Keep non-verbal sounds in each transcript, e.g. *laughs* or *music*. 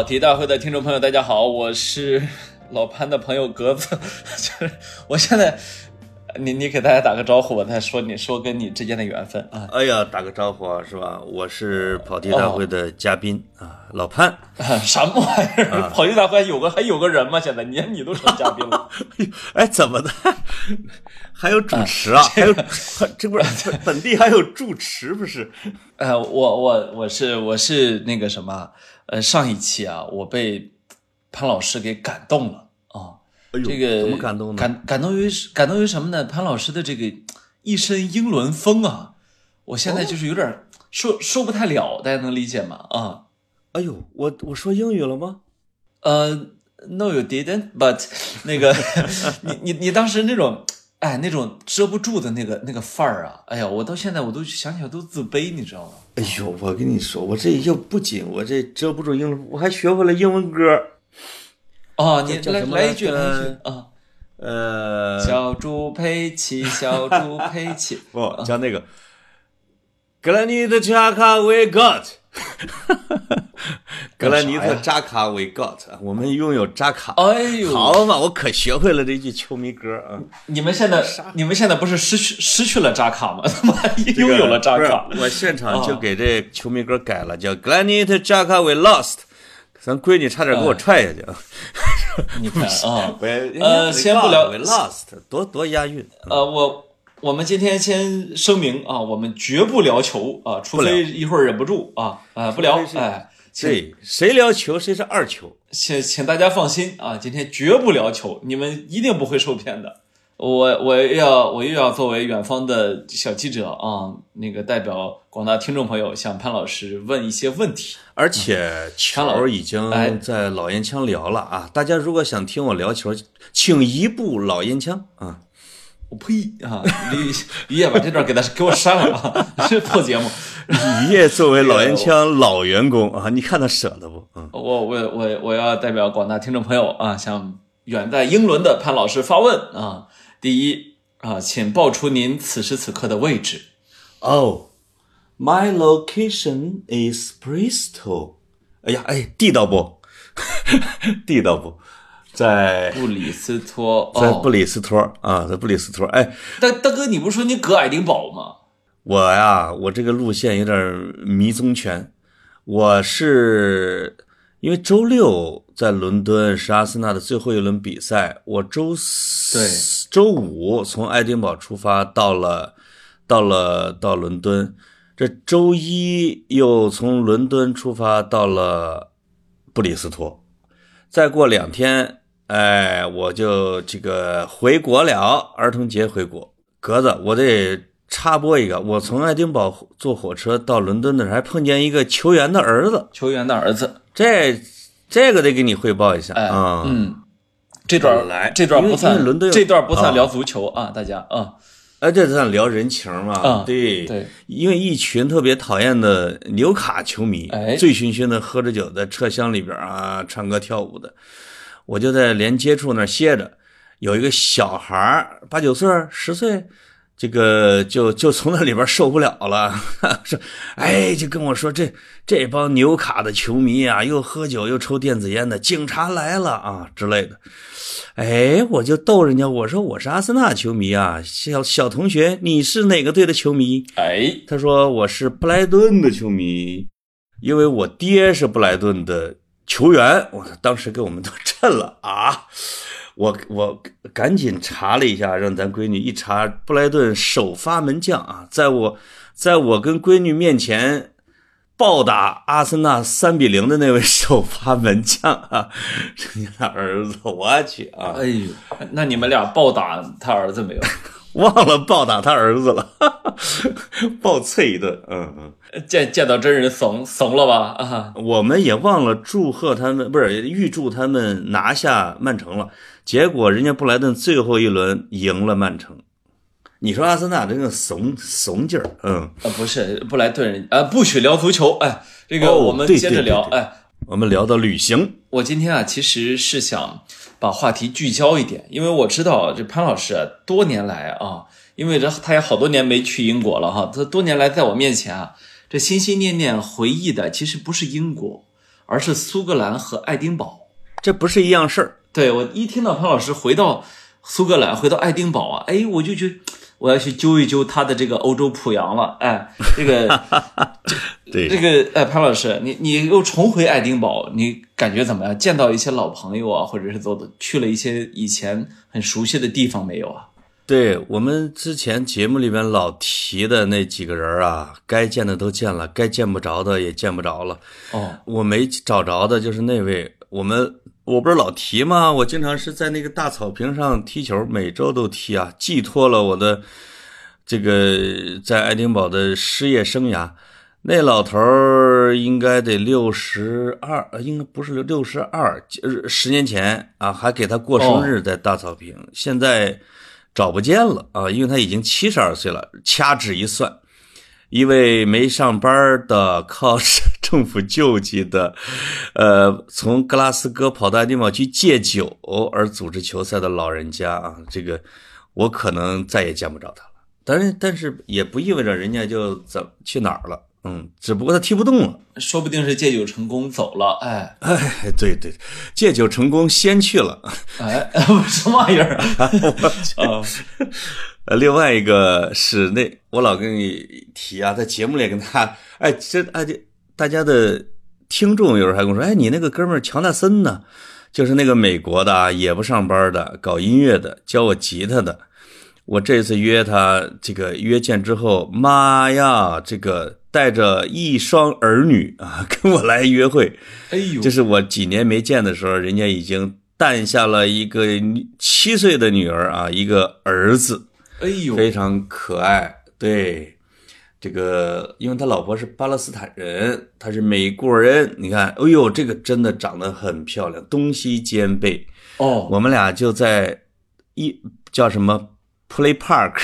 跑题大会的听众朋友，大家好，我是 *laughs* 老潘的朋友格子。*laughs* 就是我现在，你你给大家打个招呼，我再说你说跟你之间的缘分啊。哎呀，打个招呼啊，是吧？我是跑题大会的嘉宾啊，老潘。*laughs* 什么玩意儿？跑题大会有个还有个人吗？现在连你都成嘉宾了？哎，怎么的？还有主持啊？还有这不是本地还有主持不是？呃，我我我是我是那个什么？呃，上一期啊，我被潘老师给感动了啊！这个怎么感动呢？感感动于感动于什么呢？潘老师的这个一身英伦风啊，我现在就是有点说说不太了，大家能理解吗？啊！哎呦，我我说英语了吗？呃，No, you didn't. But *laughs* 那个，*laughs* 你你你当时那种。哎，那种遮不住的那个那个范儿啊！哎呀，我到现在我都想起来都自卑，你知道吗？哎呦，我跟你说，我这又不仅我这遮不住英文，我还学会了英文歌。哦，你来来一句来一句啊！呃，小猪佩奇，小猪佩奇，*laughs* 不叫那个。格兰尼的扎卡维 got，*laughs* 格兰尼特扎卡维 got，我们拥有扎卡。哎呦，好嘛，我可学会了这句球迷歌啊！你们现在，你们现在不是失去失去了扎卡吗？*laughs* 他妈拥有了扎卡！我现场就给这球迷歌改了，叫格兰尼特扎卡维 lost，咱闺女差点给我踹下去 *laughs* 啊！你看啊，呃，先不聊 lost，多多押韵。呃，我。我们今天先声明啊，我们绝不聊球啊，除非一会儿忍不住啊啊不聊哎，对，谁聊球谁是二球，请请大家放心啊，今天绝不聊球，你们一定不会受骗的。我我要我又要作为远方的小记者啊，那个代表广大听众朋友向潘老师问一些问题，而且球已经在老烟枪聊了啊，大家如果想听我聊球，请移步老烟枪啊。我呸啊！李李烨把这段给他给我删了啊！这破节目。*laughs* 李烨作为老烟枪老员工啊，你看他舍得不？嗯，我我我我要代表广大听众朋友啊，向远在英伦的潘老师发问啊。第一啊，请报出您此时此刻的位置。Oh, my location is Bristol。哎呀，哎，地道不？*laughs* 地道不？在布里斯托，在布里斯托啊，在布里斯托。哎，大大哥，你不是说你搁爱丁堡吗？我呀，我这个路线有点迷踪拳。我是因为周六在伦敦是阿森纳的最后一轮比赛，我周四、对周五从爱丁堡出发到了，到了到伦敦，这周一又从伦敦出发到了布里斯托，再过两天。哎，我就这个回国了，儿童节回国。格子，我得插播一个，我从爱丁堡坐火车到伦敦的时候，还碰见一个球员的儿子。球员的儿子，这这个得给你汇报一下啊。嗯，这段来，这段不算伦敦，这段不算聊足球啊，大家啊。哎，这算聊人情嘛？啊，对对，因为一群特别讨厌的纽卡球迷，醉醺醺的喝着酒，在车厢里边啊唱歌跳舞的。我就在连接处那歇着，有一个小孩八九岁、十岁，这个就就从那里边受不了了，*laughs* 说：“哎，就跟我说这这帮纽卡的球迷啊，又喝酒又抽电子烟的，警察来了啊之类的。”哎，我就逗人家，我说我是阿森纳球迷啊，小小同学，你是哪个队的球迷？哎，他说我是布莱顿的球迷，因为我爹是布莱顿的。球员，我当时给我们都震了啊！我我赶紧查了一下，让咱闺女一查，布莱顿首发门将啊，在我在我跟闺女面前暴打阿森纳三比零的那位 *laughs* 首发门将啊，人家的儿子，我去啊！哎呦，那你们俩暴打他儿子没有？*laughs* 忘了暴打他儿子了，暴啐一顿。嗯嗯，见见到真人怂怂了吧？啊，我们也忘了祝贺他们，不是预祝他们拿下曼城了。结果人家布莱顿最后一轮赢了曼城。你说阿森纳这个怂怂劲儿，嗯，啊不是布莱顿人，啊不许聊足球。哎，这个我们接着聊。哎，我们聊到旅行。我今天啊，其实是想。把话题聚焦一点，因为我知道这潘老师啊，多年来啊，因为这他也好多年没去英国了哈，他多年来在我面前啊，这心心念念回忆的其实不是英国，而是苏格兰和爱丁堡。这不是一样事儿。对我一听到潘老师回到苏格兰，回到爱丁堡啊，哎，我就觉得我要去揪一揪他的这个欧洲濮阳了。哎，这个，*laughs* 对，这个，哎，潘老师，你你又重回爱丁堡，你感觉怎么样？见到一些老朋友啊，或者是走的去了一些以前很熟悉的地方没有啊？对我们之前节目里面老提的那几个人啊，该见的都见了，该见不着的也见不着了。哦，我没找着的就是那位，我们我不是老提吗？我经常是在那个大草坪上踢球，每周都踢啊，寄托了我的这个在爱丁堡的失业生涯。那老头儿应该得六十二，应该不是六六十二，十年前啊，还给他过生日在大草坪，现在。找不见了啊，因为他已经七十二岁了。掐指一算，一位没上班的、靠政府救济的，呃，从格拉斯哥跑到爱丁堡去戒酒而组织球赛的老人家啊，这个我可能再也见不着他了。但是，但是也不意味着人家就怎去哪儿了。嗯，只不过他踢不动了，说不定是戒酒成功走了。哎哎，对对，戒酒成功先去了。哎，*laughs* 什么玩意儿 *laughs* *laughs* 啊？呃，另外一个是那我老跟你提啊，在节目里跟他，哎，这哎这大家的听众有时候还跟我说，哎，你那个哥们儿乔纳森呢？就是那个美国的，也不上班的，搞音乐的，教我吉他的。我这次约他，这个约见之后，妈呀，这个带着一双儿女 *laughs* 啊，跟我来约会。哎呦，这是我几年没见的时候，人家已经诞下了一个七岁的女儿啊，一个儿子。哎呦，非常可爱。对，这个因为他老婆是巴勒斯坦人，他是美国人。你看，哎呦，这个真的长得很漂亮，东西兼备。哦，我们俩就在一叫什么？Play Park，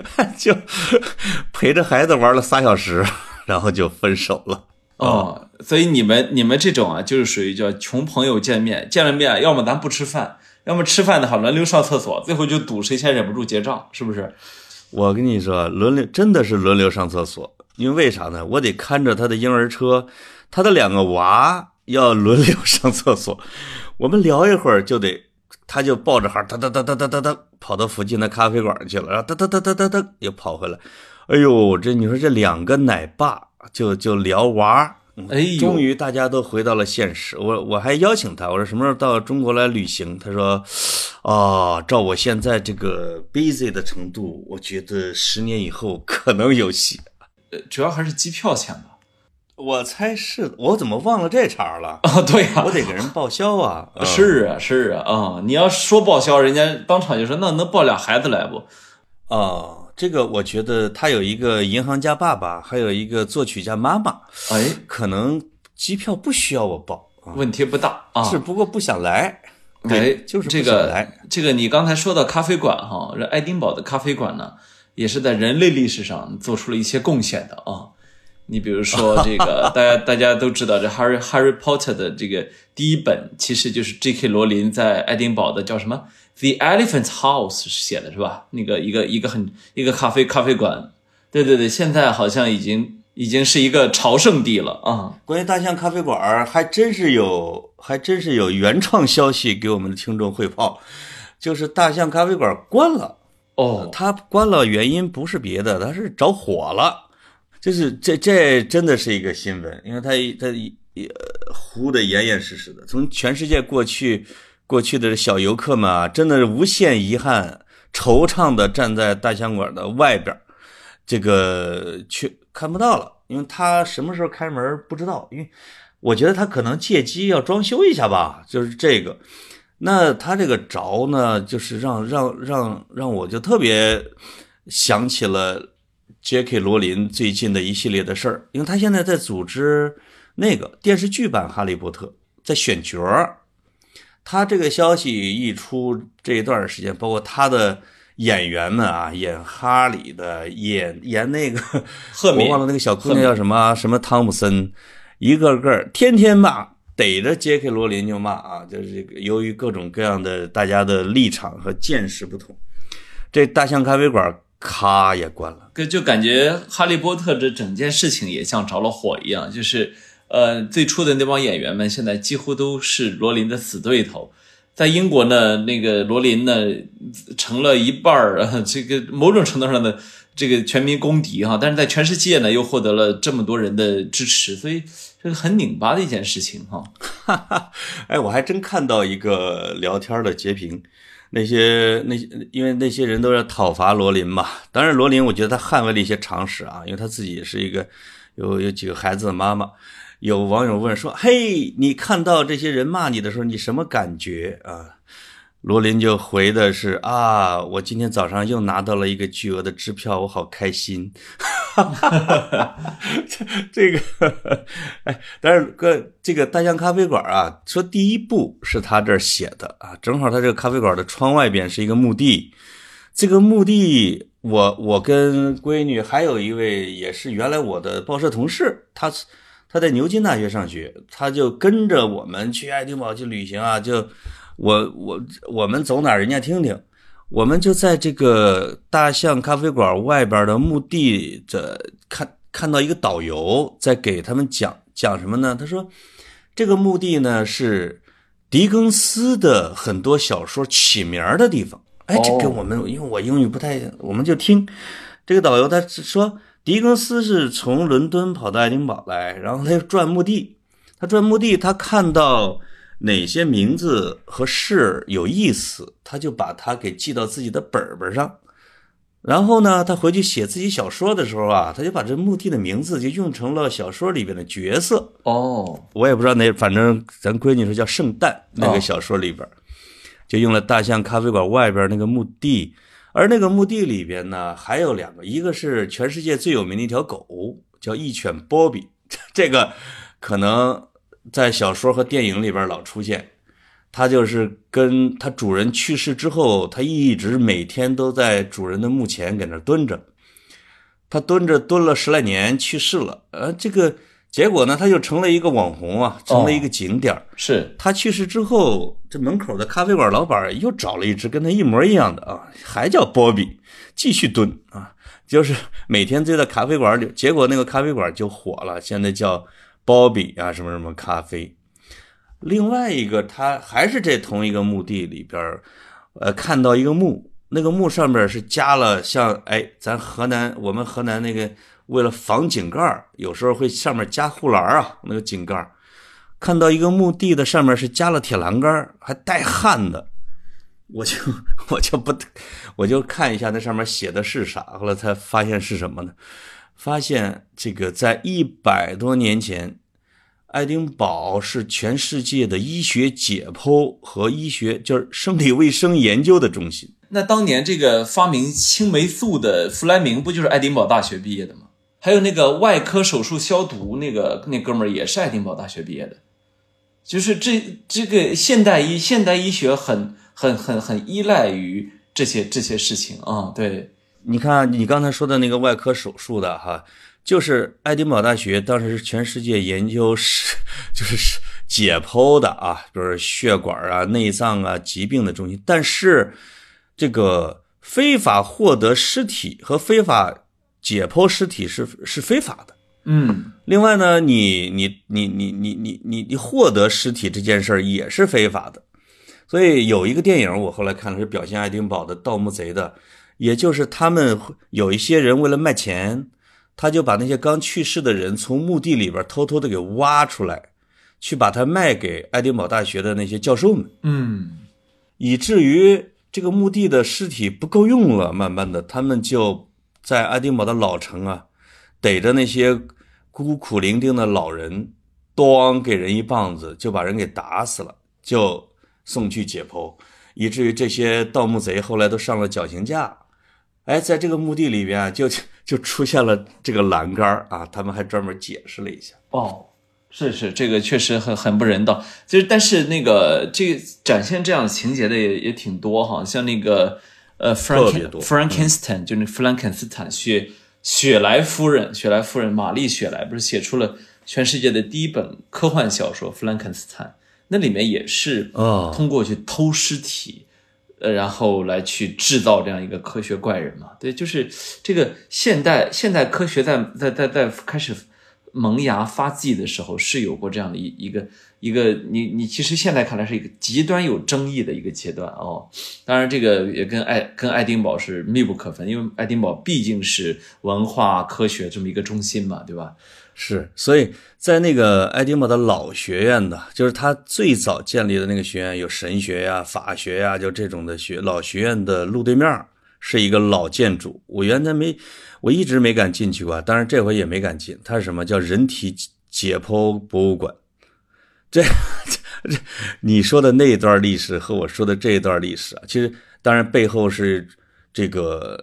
*laughs* 就 *laughs* 陪着孩子玩了仨小时，然后就分手了。哦，所以你们你们这种啊，就是属于叫穷朋友见面，见了面，要么咱不吃饭，要么吃饭的话轮流上厕所，最后就赌谁先忍不住结账，是不是？我跟你说，轮流真的是轮流上厕所，因为为啥呢？我得看着他的婴儿车，他的两个娃要轮流上厕所，我们聊一会儿就得。他就抱着孩儿哒哒哒哒哒哒哒跑到附近的咖啡馆去了，然后哒哒哒哒哒哒又跑回来。哎呦，这你说这两个奶爸就就聊娃，哎，终于大家都回到了现实。我我还邀请他，我说什么时候到中国来旅行？他说，哦，照我现在这个 busy 的程度，我觉得十年以后可能有戏。呃，主要还是机票钱吧。我猜是，我怎么忘了这茬了？*laughs* 啊，对呀，我得给人报销啊！*laughs* 是啊，是啊，啊，你要说报销，人家当场就说，那能抱俩孩子来不？哦，这个我觉得他有一个银行家爸爸，还有一个作曲家妈妈，哎，可能机票不需要我报，问题不大啊，只不过不想来。哎，就是这个，这个你刚才说到咖啡馆哈，这爱丁堡的咖啡馆呢，也是在人类历史上做出了一些贡献的啊。你比如说这个，大家大家都知道，这 Harry Harry Potter 的这个第一本其实就是 J.K. 罗琳在爱丁堡的叫什么 The Elephant House 写的是吧？那个一个一个很一个咖啡咖啡馆，对对对，现在好像已经已经是一个朝圣地了啊。关于大象咖啡馆，还真是有还真是有原创消息给我们的听众汇报，就是大象咖啡馆关了哦，它关了原因不是别的，它是着火了。就是这这真的是一个新闻，因为他他呃糊得严严实实的，从全世界过去过去的小游客们啊，真的是无限遗憾、惆怅的站在大香馆的外边，这个去看不到了，因为他什么时候开门不知道，因为我觉得他可能借机要装修一下吧，就是这个，那他这个着呢，就是让让让让我就特别想起了。J.K. 罗琳最近的一系列的事儿，因为他现在在组织那个电视剧版《哈利波特》，在选角儿。他这个消息一出，这一段时间，包括他的演员们啊，演哈利的，演演那个，我忘了那个小姑娘叫什么，什么汤姆森，一个个天天骂，逮着 J.K. 罗琳就骂啊，就是由于各种各样的大家的立场和见识不同，这大象咖啡馆。咔也关了，就感觉哈利波特这整件事情也像着了火一样，就是，呃，最初的那帮演员们现在几乎都是罗琳的死对头。在英国呢，那个罗琳呢成了一半儿，这个某种程度上的这个全民公敌哈。但是在全世界呢，又获得了这么多人的支持，所以这个很拧巴的一件事情哈。*laughs* *laughs* 哎，我还真看到一个聊天的截屏，那些那些因为那些人都要讨伐罗琳嘛。当然，罗琳我觉得他捍卫了一些常识啊，因为他自己是一个有有几个孩子的妈妈。有网友问说：“嘿，你看到这些人骂你的时候，你什么感觉啊？”罗琳就回的是：“啊，我今天早上又拿到了一个巨额的支票，我好开心。” *laughs* 哈哈这这个，哎，但是个这个大象咖啡馆啊，说第一部是他这儿写的啊，正好他这个咖啡馆的窗外边是一个墓地，这个墓地，我我跟闺女还有一位也是原来我的报社同事，他。他在牛津大学上学，他就跟着我们去爱丁堡去旅行啊，就我我我们走哪儿，人家听听。我们就在这个大象咖啡馆外边的墓地这看看到一个导游在给他们讲讲什么呢？他说，这个墓地呢是狄更斯的很多小说起名的地方。哎，这跟我们因为我英语不太，我们就听这个导游他说。狄更斯是从伦敦跑到爱丁堡来，然后他又转墓地。他转墓地，他看到哪些名字和事有意思，他就把它给记到自己的本本上。然后呢，他回去写自己小说的时候啊，他就把这墓地的名字就用成了小说里边的角色。哦，我也不知道那，反正咱闺女说叫圣诞那个小说里边，就用了大象咖啡馆外边那个墓地。而那个墓地里边呢，还有两个，一个是全世界最有名的一条狗，叫一犬波比，这个可能在小说和电影里边老出现。它就是跟它主人去世之后，它一直每天都在主人的墓前搁那蹲着，它蹲着蹲了十来年，去世了。呃，这个。结果呢，他就成了一个网红啊，成了一个景点是他去世之后，这门口的咖啡馆老板又找了一只跟他一模一样的啊，还叫波比，继续蹲啊，就是每天就在咖啡馆里。结果那个咖啡馆就火了，现在叫包比啊什么什么咖啡。另外一个，他还是这同一个墓地里边，呃，看到一个墓，那个墓上面是加了像哎，咱河南我们河南那个。为了防井盖有时候会上面加护栏啊，那个井盖看到一个墓地的上面是加了铁栏杆还带焊的，我就 *laughs* 我就不，我就看一下那上面写的是啥。后来才发现是什么呢？发现这个在一百多年前，爱丁堡是全世界的医学解剖和医学就是生理卫生研究的中心。那当年这个发明青霉素的弗莱明不就是爱丁堡大学毕业的吗？还有那个外科手术消毒那个那哥们儿也是爱丁堡大学毕业的，就是这这个现代医现代医学很很很很依赖于这些这些事情啊。对，你看你刚才说的那个外科手术的哈，就是爱丁堡大学当时是全世界研究是 *laughs* 就是解剖的啊，就是血管啊、内脏啊疾病的中心。但是这个非法获得尸体和非法。解剖尸体是是非法的，嗯。另外呢，你你你你你你你你获得尸体这件事儿也是非法的。所以有一个电影，我后来看了，是表现爱丁堡的盗墓贼的，也就是他们有一些人为了卖钱，他就把那些刚去世的人从墓地里边偷偷的给挖出来，去把它卖给爱丁堡大学的那些教授们，嗯，以至于这个墓地的尸体不够用了，慢慢的他们就。在爱丁堡的老城啊，逮着那些孤苦伶仃的老人，咣给人一棒子，就把人给打死了，就送去解剖，以至于这些盗墓贼后来都上了绞刑架。哎，在这个墓地里边就就出现了这个栏杆啊，他们还专门解释了一下。哦，是是，这个确实很很不人道。就是，但是那个这展现这样情节的也也挺多哈，像那个。呃，Frankenstein 就那弗兰肯斯坦，雪雪莱夫人，雪莱夫人玛丽雪莱不是写出了全世界的第一本科幻小说《弗兰肯斯坦》，那里面也是通过去偷尸体，呃，然后来去制造这样一个科学怪人嘛。对，就是这个现代现代科学在在在在开始萌芽发迹的时候，是有过这样的一一个一个你你其实现在看来是一个极端有争议的一个阶段哦。当然，这个也跟爱跟爱丁堡是密不可分，因为爱丁堡毕竟是文化科学这么一个中心嘛，对吧？是，所以在那个爱丁堡的老学院的，就是他最早建立的那个学院，有神学呀、法学呀，就这种的学老学院的路对面是一个老建筑。我原来没，我一直没敢进去过，当然这回也没敢进。它是什么叫人体解剖博物馆？这这你说的那一段历史和我说的这一段历史啊，其实当然背后是这个。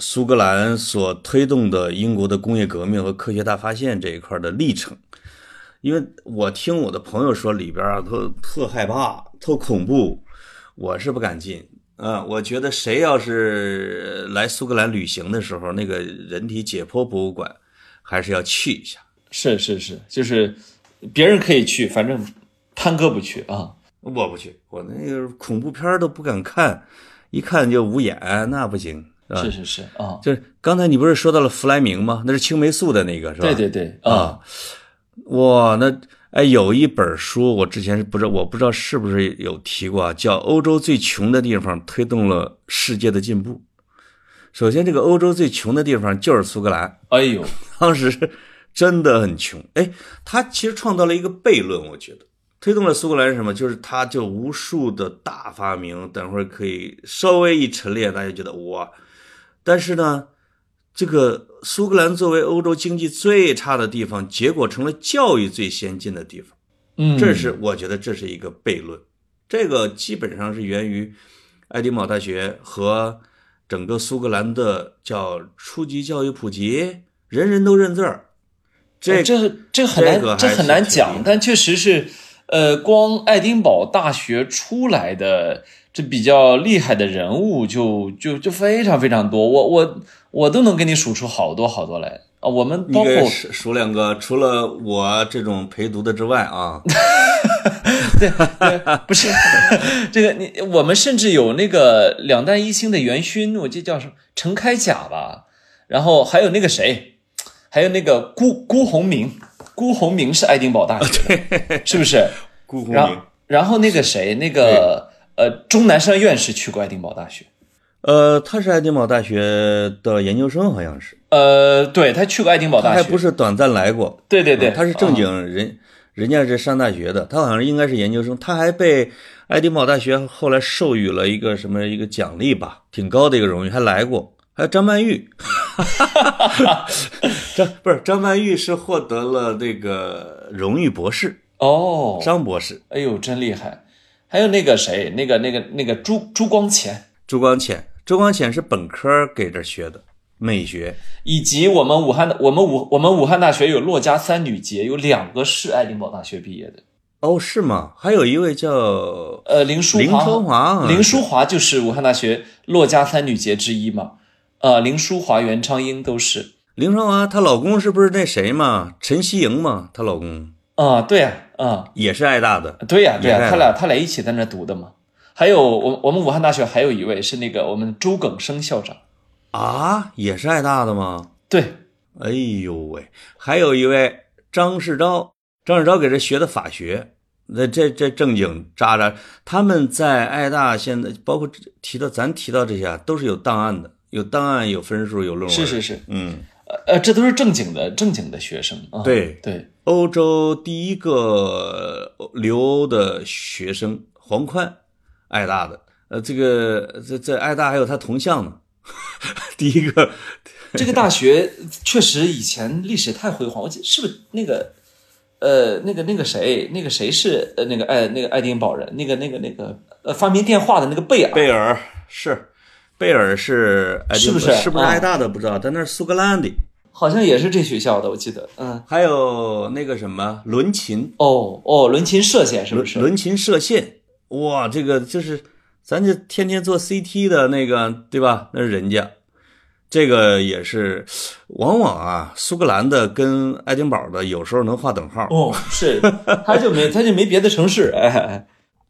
苏格兰所推动的英国的工业革命和科学大发现这一块的历程，因为我听我的朋友说里边啊特特害怕、特恐怖，我是不敢进啊。我觉得谁要是来苏格兰旅行的时候，那个人体解剖博物馆还是要去一下。是是是，就是别人可以去，反正潘哥不去啊。我不去，我那个恐怖片都不敢看，一看就无眼，那不行。是是是啊，就是刚才你不是说到了弗莱明吗？那是青霉素的那个是吧？对对对啊，哇，那哎有一本书我之前是不知道，我不知道是不是有提过啊，叫《欧洲最穷的地方推动了世界的进步》。首先，这个欧洲最穷的地方就是苏格兰。哎呦，*laughs* 当时真的很穷。哎，他其实创造了一个悖论，我觉得。推动了苏格兰是什么？就是他就无数的大发明，等会儿可以稍微一陈列，大家觉得哇。但是呢，这个苏格兰作为欧洲经济最差的地方，结果成了教育最先进的地方。嗯，这是我觉得这是一个悖论。这个基本上是源于爱丁堡大学和整个苏格兰的叫初级教育普及，人人都认字儿。这这这很难，这很难讲，但确实是。呃，光爱丁堡大学出来的这比较厉害的人物就就就非常非常多，我我我都能给你数出好多好多来啊。我们包括数两个，除了我这种陪读的之外啊，*laughs* 对对，不是 *laughs* 这个你我们甚至有那个两弹一星的元勋，我记得叫什么陈开甲吧，然后还有那个谁，还有那个辜辜鸿铭。辜鸿铭是爱丁堡大学的，*laughs* 是不是？辜鸿铭。然后那个谁，那个呃，钟南山院士去过爱丁堡大学。呃，他是爱丁堡大学的研究生，好像是。呃，对他去过爱丁堡大学，还不是短暂来过。对对对，他是正经人，人家是上大学的，他好像应该是研究生，他还被爱丁堡大学后来授予了一个什么一个奖励吧，挺高的一个荣誉，还来过。还有张曼玉，*laughs* *laughs* 张不是张曼玉是获得了那个荣誉博士哦，张博士，哎呦真厉害！还有那个谁，那个那个那个朱朱光潜，朱光潜，朱光潜是本科给这学的美学，以及我们武汉的我们武我们武汉大学有洛家三女杰，有两个是爱丁堡大学毕业的哦，是吗？还有一位叫呃林淑林淑华，林淑华就是武汉大学洛家三女杰之一嘛。呃，林淑华、袁昌英都是林淑华，她老公是不是那谁嘛？陈希莹嘛？她老公啊，对呀，啊，也是爱大的，对呀，对呀，他俩他俩一起在那读的嘛。还有我我们武汉大学还有一位是那个我们周耿生校长。啊，也是爱大的吗？对，哎呦喂，还有一位张世钊，张世钊给这学的法学，那这这正经渣渣，他们在爱大现在包括提到咱提到这些啊都是有档案的。有档案，有分数，有论文。是是是，嗯，呃这都是正经的正经的学生啊。对对，欧洲第一个留欧的学生黄宽，爱大的。呃，这个这这爱大还有他铜像呢。*laughs* 第一个，*laughs* 这个大学确实以前历史太辉煌。我记是不是那个呃那个那个谁那个谁是呃那个爱那个爱丁堡人？那个那个那个呃发明电话的那个贝尔。贝尔是。贝尔是是不是是不是爱大的不知道，但那是苏格兰的，好像也是这学校的，我记得。嗯，还有那个什么伦琴哦哦，伦琴射线是不是？伦琴射线，哇，这个就是咱就天天做 CT 的那个，对吧？那是人家，这个也是，往往啊，苏格兰的跟爱丁堡的有时候能划等号。哦，是，他就没他就没别的城市，哎。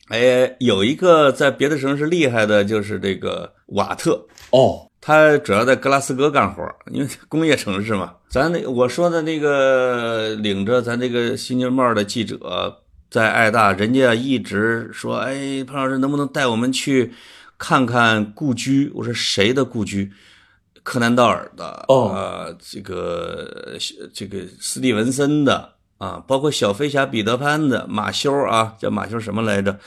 哎，有一个在别的城市厉害的，就是这个瓦特哦，他主要在格拉斯哥干活，因为工业城市嘛。咱那我说的那个领着咱这个新京报的记者在爱大，人家一直说：“哎，潘老师能不能带我们去看看故居？”我说：“谁的故居？”柯南道尔的，呃，这个这个斯蒂文森的啊，包括小飞侠彼得潘的马修啊，叫马修什么来着？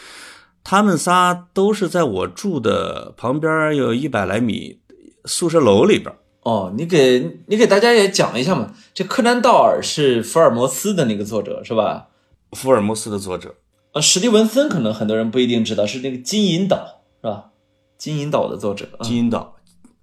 他们仨都是在我住的旁边有一百来米宿舍楼里边。哦，你给你给大家也讲一下嘛。这柯南道尔是福尔摩斯的那个作者是吧？福尔摩斯的作者。呃，史蒂文森可能很多人不一定知道，是那个金银岛是吧？金银岛的作者。金银岛。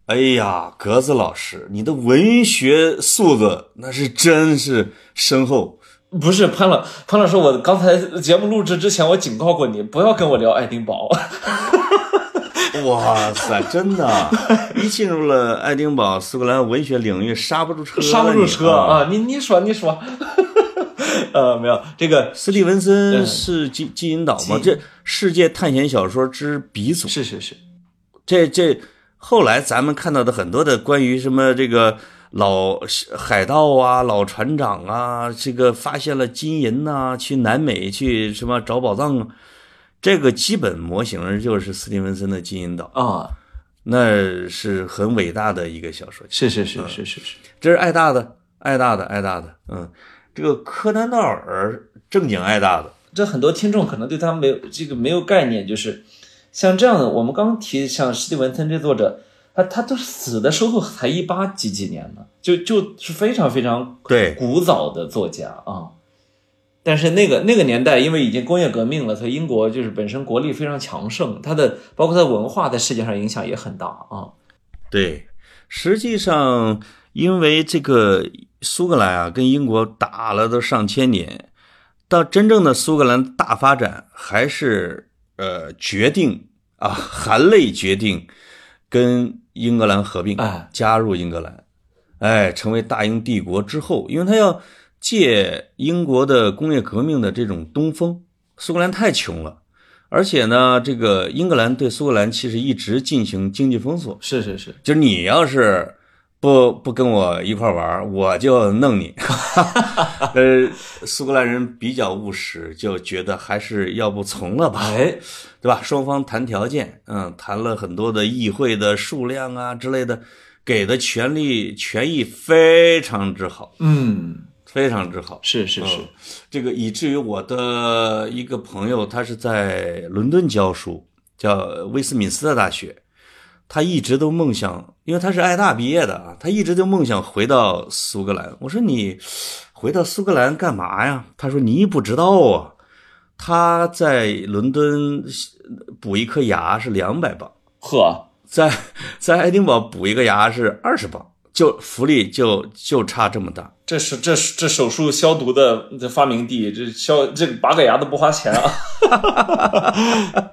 哎呀，格子老师，你的文学素质那是真是深厚。不是潘老潘老师，我刚才节目录制之前，我警告过你，不要跟我聊爱丁堡。*laughs* 哇塞，真的，*laughs* 一进入了爱丁堡苏格兰文学领域，刹不住车，刹不住车啊！你你说你说，*laughs* 呃，没有这个斯蒂文森是金金银岛吗？这世界探险小说之鼻祖，是是是，这这。后来咱们看到的很多的关于什么这个老海盗啊、老船长啊，这个发现了金银呐，去南美去什么找宝藏啊，这个基本模型就是斯蒂文森的《金银岛》啊，那是很伟大的一个小说。是是是是是是，这是爱大的，爱大的，爱大的。嗯，这个柯南道尔正经爱大的，这很多听众可能对他没有这个没有概念，就是。像这样的，我们刚提像斯蒂文森这作者，他他都死的时候才一八几几年呢，就就是非常非常对古早的作家啊。但是那个那个年代，因为已经工业革命了，所以英国就是本身国力非常强盛，它的包括它文化在世界上影响也很大啊。对，实际上因为这个苏格兰啊，跟英国打了都上千年，到真正的苏格兰大发展还是。呃，决定啊，含泪决定跟英格兰合并，哎。加入英格兰，哎，成为大英帝国之后，因为他要借英国的工业革命的这种东风，苏格兰太穷了，而且呢，这个英格兰对苏格兰其实一直进行经济封锁，是是是，就是你要是。不不跟我一块玩，我就弄你。*laughs* 呃，苏格兰人比较务实，就觉得还是要不从了吧，哎，对吧？双方谈条件，嗯，谈了很多的议会的数量啊之类的，给的权利权益非常之好，嗯，非常之好，是是是，这个以至于我的一个朋友，他是在伦敦教书，叫威斯敏斯特大学。他一直都梦想，因为他是爱大毕业的啊，他一直就梦想回到苏格兰。我说你回到苏格兰干嘛呀？他说你不知道啊，他在伦敦补一颗牙是两百磅，呵，在在爱丁堡补一个牙是二十磅。就福利就就差这么大，这是这是这手术消毒的这发明地，这消这拔个牙都不花钱啊！*laughs*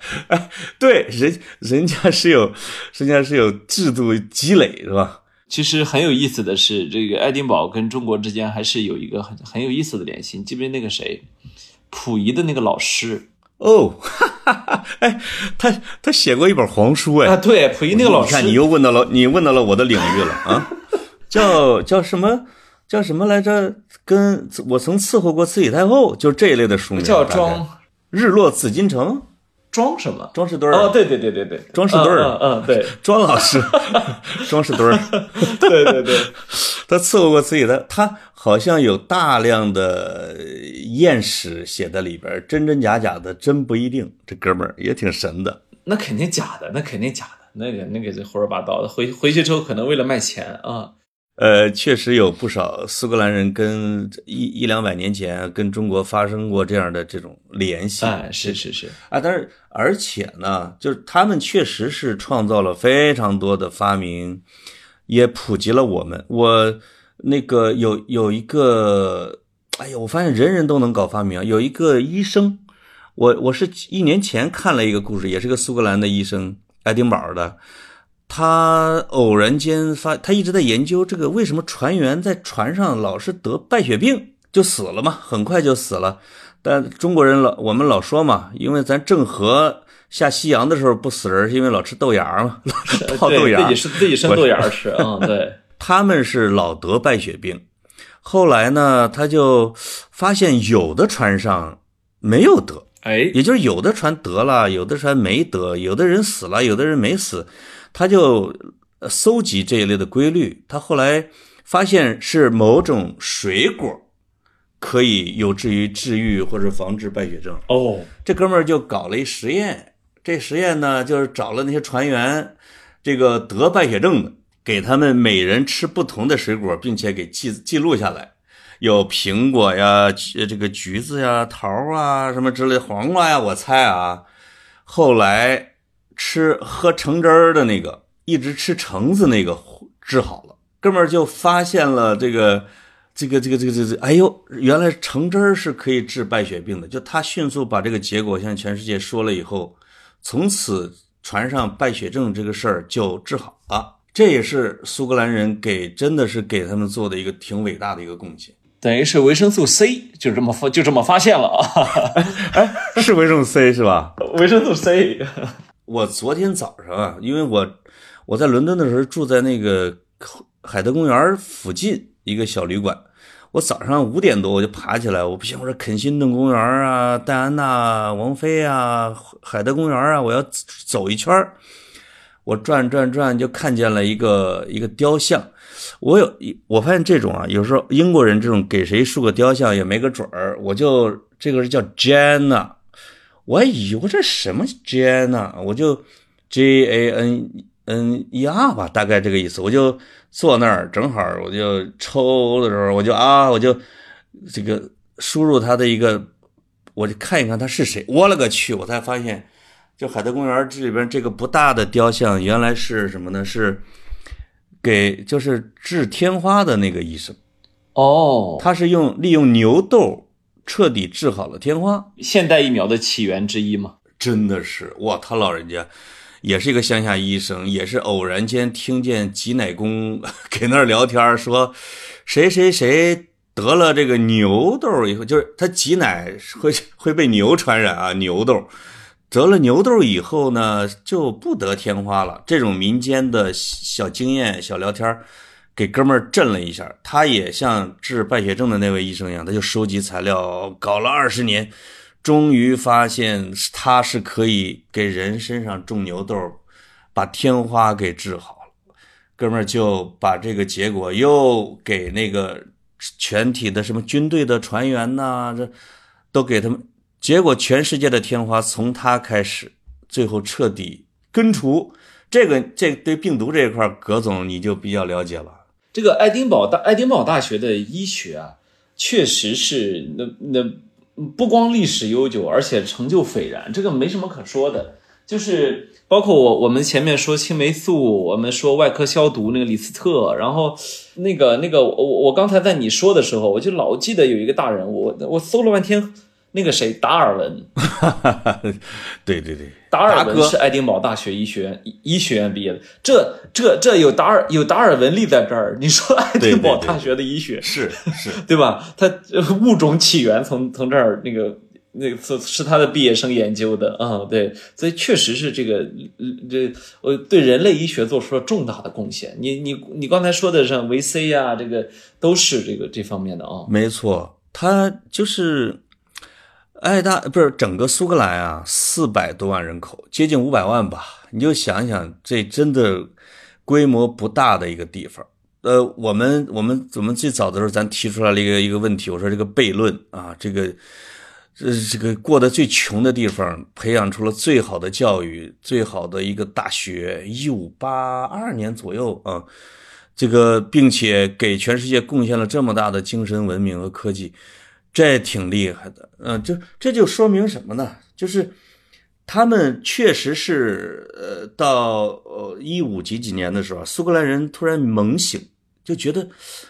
对，人人家是有，人家是有制度积累，是吧？其实很有意思的是，这个爱丁堡跟中国之间还是有一个很很有意思的联系。你记不记得那个谁，溥仪的那个老师？哦，哎，他他写过一本黄书，哎，啊，对，溥仪那个老师，你看你又问到了，你问到了我的领域了啊。*laughs* 叫叫什么？叫什么来着？跟我曾伺候过慈禧太后，就这一类的书名。叫庄日落紫禁城，庄什么？庄士敦哦，对对对对对，*laughs* *laughs* 庄士敦嗯嗯，*laughs* 对，庄老师，庄士敦对对对，他伺候过慈禧的，他好像有大量的艳史写在里边，真真假假的真不一定。这哥们儿也挺神的。那肯定假的，那肯定假的，那个那个这胡说八道的。回回去之后可能为了卖钱啊。呃，确实有不少苏格兰人跟一一两百年前跟中国发生过这样的这种联系。哎，是是是啊，但是而且呢，就是他们确实是创造了非常多的发明，也普及了我们。我那个有有一个，哎呀，我发现人人都能搞发明。有一个医生，我我是一年前看了一个故事，也是个苏格兰的医生，爱丁堡的。他偶然间发，他一直在研究这个为什么船员在船上老是得败血病，就死了嘛，很快就死了。但中国人老我们老说嘛，因为咱郑和下西洋的时候不死人，是因为老吃豆芽嘛，泡豆芽，自己是自己生豆芽吃啊。对，他们是老得败血病，后来呢，他就发现有的船上没有得，哎，也就是有的船得了，有的船没得，有的人死了，有的人没死，他就搜集这一类的规律，他后来发现是某种水果。可以有助于治愈或者防治败血症哦。这哥们儿就搞了一实验，这实验呢就是找了那些船员，这个得败血症的，给他们每人吃不同的水果，并且给记记录下来，有苹果呀、这个橘子呀、桃啊什么之类，黄瓜呀，我猜啊。后来吃喝橙汁儿的那个，一直吃橙子那个治好了，哥们儿就发现了这个。这个这个这个这个，哎呦，原来橙汁儿是可以治败血病的。就他迅速把这个结果向全世界说了以后，从此船上败血症这个事儿就治好了。这也是苏格兰人给真的是给他们做的一个挺伟大的一个贡献。等于是维生素 C 就这么发就这么发现了啊？*laughs* 哎，是维生素 C 是吧？维生素 C。我昨天早上啊，因为我我在伦敦的时候住在那个海德公园附近。一个小旅馆，我早上五点多我就爬起来，我不行，我说肯辛顿公园啊，戴安娜王妃啊，海德公园啊，我要走一圈我转转转就看见了一个一个雕像，我有一我发现这种啊，有时候英国人这种给谁竖个雕像也没个准儿，我就这个是叫 Jana，我还以为这什么 Jana，我就 J A N N E R 吧，大概这个意思，我就。坐那儿正好，我就抽的时候，我就啊，我就这个输入他的一个，我就看一看他是谁。我勒个去！我才发现，就海德公园这里边这个不大的雕像，原来是什么呢？是给就是治天花的那个医生。哦，他是用利用牛痘彻底治好了天花。现代疫苗的起源之一吗？真的是哇，他老人家。也是一个乡下医生，也是偶然间听见挤奶工 *laughs* 给那儿聊天说，谁谁谁得了这个牛痘以后，就是他挤奶会会被牛传染啊，牛痘得了牛痘以后呢，就不得天花了。这种民间的小经验、小聊天给哥们儿震了一下。他也像治败血症的那位医生一样，他就收集材料，搞了二十年。终于发现他是可以给人身上种牛痘，把天花给治好了。哥们儿就把这个结果又给那个全体的什么军队的船员呐，这都给他们。结果全世界的天花从他开始，最后彻底根除。这个这对病毒这一块，葛总你就比较了解了。这个爱丁堡大爱丁堡大学的医学啊，确实是那那。不光历史悠久，而且成就斐然，这个没什么可说的。就是包括我，我们前面说青霉素，我们说外科消毒那个李斯特，然后那个那个我我刚才在你说的时候，我就老记得有一个大人，我我搜了半天。那个谁，达尔文，对 *laughs* 对对，达尔文是爱丁堡大学医学院医学院毕业的。这这这有达尔有达尔文立在这儿，你说爱丁堡大学的医学是是，*laughs* 对吧？他物种起源从从这儿那个那个是是他的毕业生研究的啊，对，所以确实是这个这呃对人类医学做出了重大的贡献。你你你刚才说的像维 C 呀，这个都是这个这方面的啊。没错，他就是。爱大不是整个苏格兰啊，四百多万人口，接近五百万吧。你就想想，这真的规模不大的一个地方。呃，我们我们我们最早的时候，咱提出来了一个一个问题，我说这个悖论啊，这个这这个过得最穷的地方，培养出了最好的教育，最好的一个大学，一五八二年左右啊，这个并且给全世界贡献了这么大的精神文明和科技。这挺厉害的，嗯，就这就说明什么呢？就是他们确实是，呃，到呃一五几几年的时候，苏格兰人突然猛醒，就觉得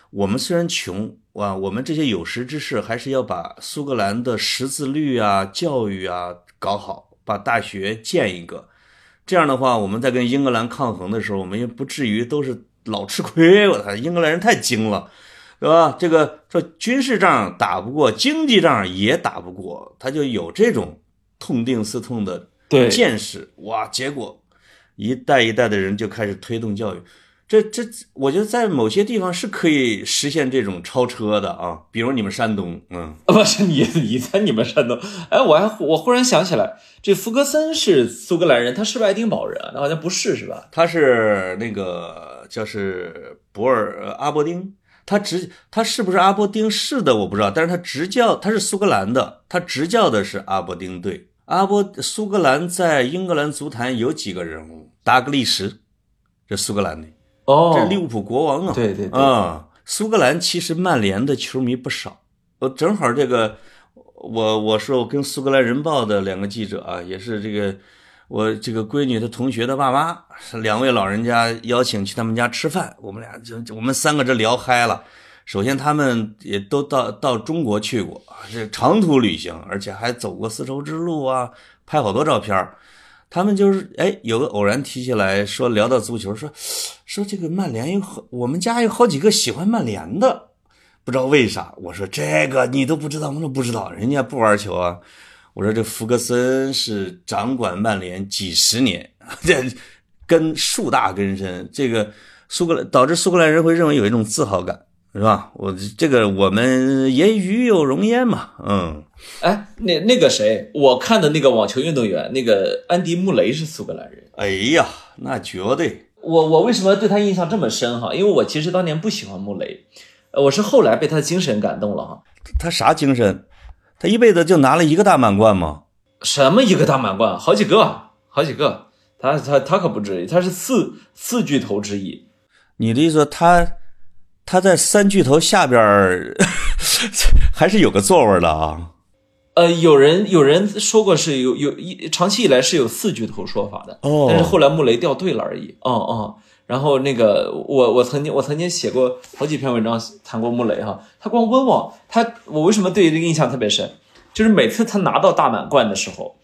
我们虽然穷哇，我们这些有识之士还是要把苏格兰的识字率啊、教育啊搞好，把大学建一个。这样的话，我们在跟英格兰抗衡的时候，我们也不至于都是老吃亏。我操，英格兰人太精了。是吧？这个说军事仗打不过，经济仗也打不过，他就有这种痛定思痛的见识。哇，结果一代一代的人就开始推动教育。这这，我觉得在某些地方是可以实现这种超车的啊，比如你们山东，嗯，不是你你在你们山东，哎，我还我忽然想起来，这福格森是苏格兰人，他是不是爱丁堡人？那好像不是，是吧？他是那个就是博尔阿伯丁，他执他是不是阿伯丁市的我不知道，但是他执教他是苏格兰的，他执教的是阿伯丁队。阿伯苏格兰在英格兰足坛有几个人物？达格利什，这苏格兰的。哦，这利物浦国王啊，对对对啊，苏格兰其实曼联的球迷不少。我正好这个，我我说我跟苏格兰人报的两个记者啊，也是这个我这个闺女的同学的爸妈，两位老人家邀请去他们家吃饭，我们俩就我们三个这聊嗨了。首先他们也都到到中国去过，这长途旅行，而且还走过丝绸之路啊，拍好多照片他们就是哎，有个偶然提起来说聊到足球，说说这个曼联有好，我们家有好几个喜欢曼联的，不知道为啥。我说这个你都不知道，我说不知道，人家不玩球啊。我说这福格森是掌管曼联几十年，*laughs* 这根树大根深，这个苏格兰导致苏格兰人会认为有一种自豪感。是吧？我这个我们也与有荣焉嘛。嗯，哎，那那个谁，我看的那个网球运动员，那个安迪穆雷是苏格兰人。哎呀，那绝对。我我为什么对他印象这么深哈？因为我其实当年不喜欢穆雷，我是后来被他的精神感动了哈。他啥精神？他一辈子就拿了一个大满贯吗？什么一个大满贯？好几个，好几个。他他他可不止一，他是四四巨头之一。你的意思他？他在三巨头下边 *laughs* 还是有个座位的啊。呃，有人有人说过是有有一长期以来是有四巨头说法的，哦，但是后来穆雷掉队了而已。哦哦，然后那个我我曾经我曾经写过好几篇文章谈过穆雷哈，他光温网他我为什么对这个印象特别深，就是每次他拿到大满贯的时候，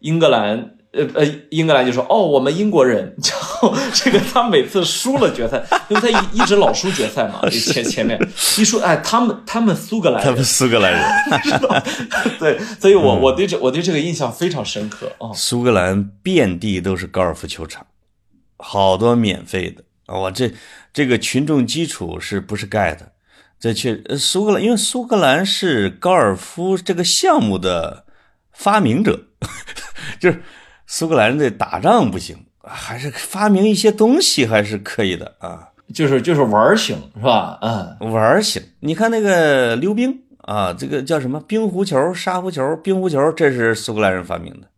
英格兰。呃呃，英格兰就说：“哦，我们英国人。*laughs* ”然后这个他每次输了决赛，因为他一一直老输决赛嘛，*laughs* 前前面一输，哎，他们他们苏格兰，他们苏格兰人，*laughs* 对，所以我我对这我对这个印象非常深刻啊。苏格兰遍地都是高尔夫球场，好多免费的啊！我这这个群众基础是不是盖的？这确苏格兰，因为苏格兰是高尔夫这个项目的发明者，*laughs* 就是。苏格兰人的打仗不行，还是发明一些东西还是可以的啊，就是就是玩行是吧？嗯，玩行。你看那个溜冰啊，这个叫什么冰壶球、沙壶球、冰壶球，这是苏格兰人发明的。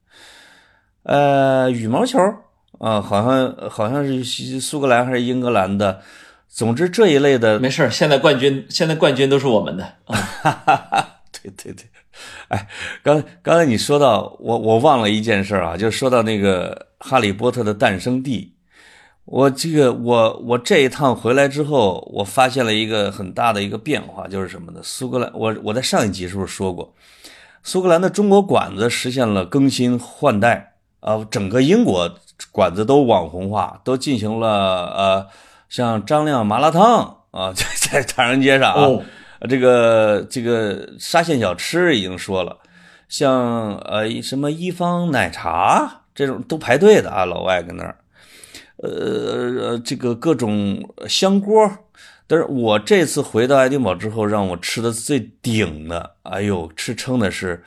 呃，羽毛球啊，好像好像是苏格兰还是英格兰的。总之这一类的没事现在冠军现在冠军都是我们的。*laughs* 对对对。哎，刚刚才你说到我，我忘了一件事啊，就说到那个《哈利波特》的诞生地。我这个我我这一趟回来之后，我发现了一个很大的一个变化，就是什么呢？苏格兰，我我在上一集是不是说过，苏格兰的中国馆子实现了更新换代啊？整个英国馆子都网红化，都进行了呃，像张亮麻辣烫啊，*laughs* 在在唐人街上啊。这个这个沙县小吃已经说了，像呃什么一方奶茶这种都排队的啊，老外跟那儿，呃这个各种香锅，但是我这次回到爱丁堡之后，让我吃的最顶的，哎呦，吃撑的是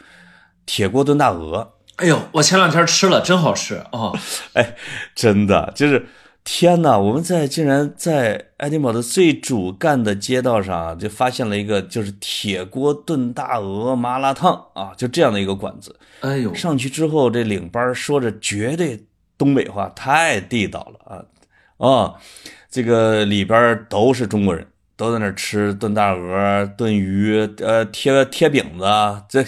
铁锅炖大鹅，哎呦，我前两天吃了，真好吃啊，*laughs* 哎，真的就是。天哪！我们在竟然在爱丁堡的最主干的街道上，就发现了一个就是铁锅炖大鹅麻辣烫啊，就这样的一个馆子。哎呦，上去之后，这领班说着绝对东北话，太地道了啊啊！这个里边都是中国人，都在那吃炖大鹅、炖鱼，呃，贴贴饼子。这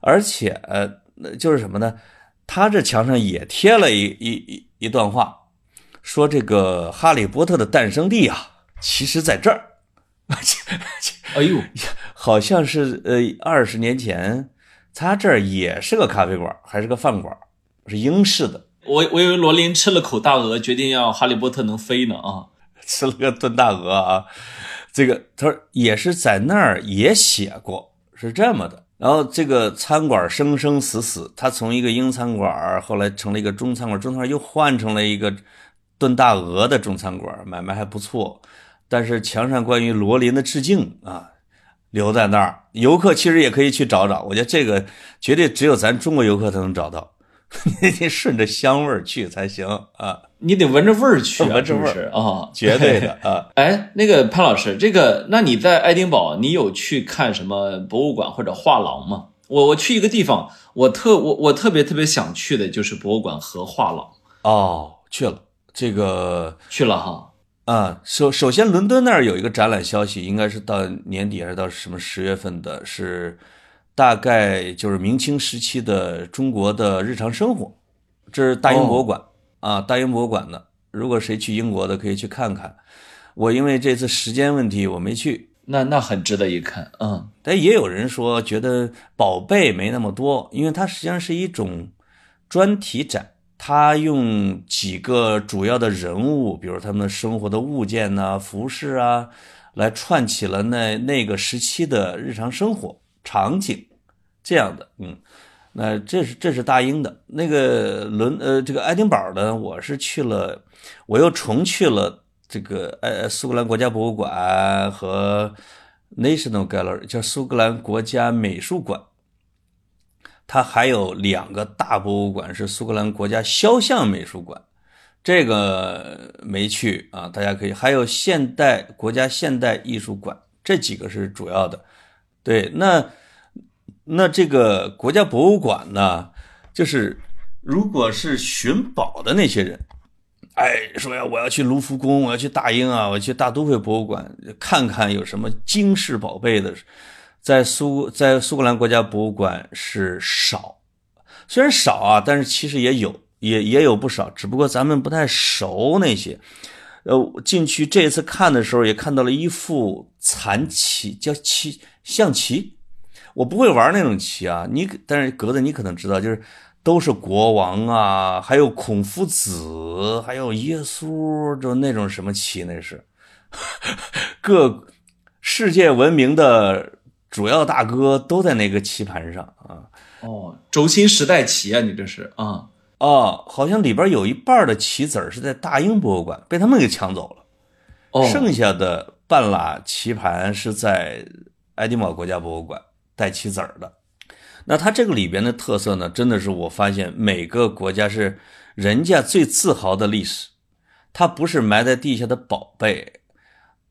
而且呃，就是什么呢？他这墙上也贴了一一一一段话。说这个《哈利波特》的诞生地啊，其实在这儿。哎呦，*laughs* 好像是呃二十年前，他这儿也是个咖啡馆，还是个饭馆，是英式的。我我以为罗琳吃了口大鹅，决定要哈利波特能飞呢啊，*laughs* 吃了个炖大鹅啊。这个他说也是在那儿也写过，是这么的。然后这个餐馆生生死死，他从一个英餐馆后来成了一个中餐馆，中餐馆又换成了一个炖大鹅的中餐馆，买卖还不错。但是墙上关于罗琳的致敬啊，留在那儿，游客其实也可以去找找。我觉得这个绝对只有咱中国游客才能找到。*laughs* 你得顺着香味儿去才行啊！你得闻着味儿去，闻着味儿啊，绝对的 *laughs* 啊！哎，那个潘老师，这个，那你在爱丁堡，你有去看什么博物馆或者画廊吗？我我去一个地方，我特我我特别特别想去的就是博物馆和画廊。哦，去了，这个去了哈。啊，首首先，伦敦那儿有一个展览消息，应该是到年底还是到什么十月份的，是。大概就是明清时期的中国的日常生活，这是大英博物馆啊，大英博物馆的。如果谁去英国的，可以去看看。我因为这次时间问题，我没去。那那很值得一看，嗯。但也有人说觉得宝贝没那么多，因为它实际上是一种专题展，它用几个主要的人物，比如他们生活的物件呐、服饰啊，来串起了那那个时期的日常生活。场景，这样的，嗯，那这是这是大英的那个伦呃这个爱丁堡的，我是去了，我又重去了这个呃苏格兰国家博物馆和 National Gallery，叫苏格兰国家美术馆。它还有两个大博物馆是苏格兰国家肖像美术馆，这个没去啊，大家可以还有现代国家现代艺术馆，这几个是主要的。对，那那这个国家博物馆呢，就是如果是寻宝的那些人，哎，说呀，我要去卢浮宫，我要去大英啊，我要去大都会博物馆看看有什么惊世宝贝的，在苏在苏格兰国家博物馆是少，虽然少啊，但是其实也有，也也有不少，只不过咱们不太熟那些。呃，进去这次看的时候，也看到了一副残棋，叫棋象棋。我不会玩那种棋啊，你但是格子你可能知道，就是都是国王啊，还有孔夫子，还有耶稣，就那种什么棋，那是 *laughs* 各世界闻名的主要大哥都在那个棋盘上啊。哦，轴心时代棋啊，你这是啊。哦，好像里边有一半的棋子儿是在大英博物馆被他们给抢走了，哦，剩下的半拉棋盘是在爱丁堡国家博物馆带棋子儿的。那它这个里边的特色呢，真的是我发现每个国家是人家最自豪的历史，它不是埋在地下的宝贝。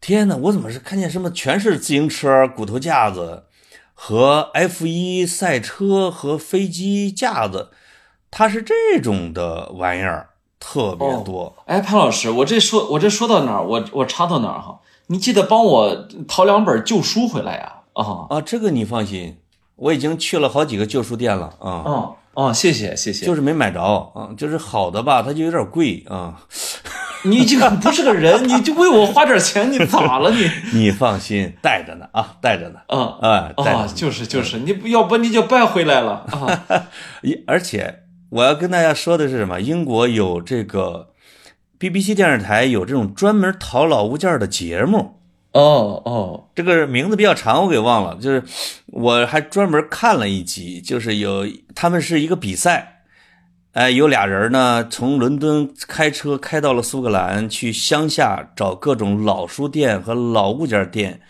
天哪，我怎么是看见什么全是自行车、骨头架子和 F 一赛车和飞机架子？它是这种的玩意儿特别多。哎，潘老师，我这说，我这说到哪儿，我我插到哪儿哈？你记得帮我淘两本旧书回来呀？啊啊，这个你放心，我已经去了好几个旧书店了啊。哦哦，谢谢谢谢，就是没买着啊，就是好的吧，它就有点贵啊。*laughs* 你这个不是个人，你就为我花点钱，你咋了你？*laughs* 你放心，带着呢啊，带着呢。啊啊啊，就是就是，你不要不你就败回来了啊。*laughs* 一而且。我要跟大家说的是什么？英国有这个 BBC 电视台有这种专门淘老物件的节目。哦哦，这个名字比较长，我给忘了。就是我还专门看了一集，就是有他们是一个比赛，哎，有俩人呢从伦敦开车开到了苏格兰，去乡下找各种老书店和老物件店，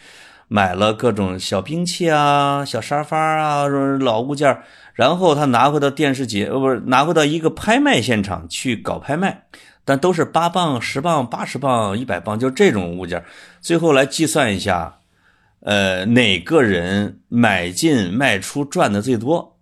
买了各种小兵器啊、小沙发啊、老物件。然后他拿回到电视节，呃，不是拿回到一个拍卖现场去搞拍卖，但都是八磅、十磅、八十磅、一百磅，就这种物件。最后来计算一下，呃，哪个人买进卖出赚的最多？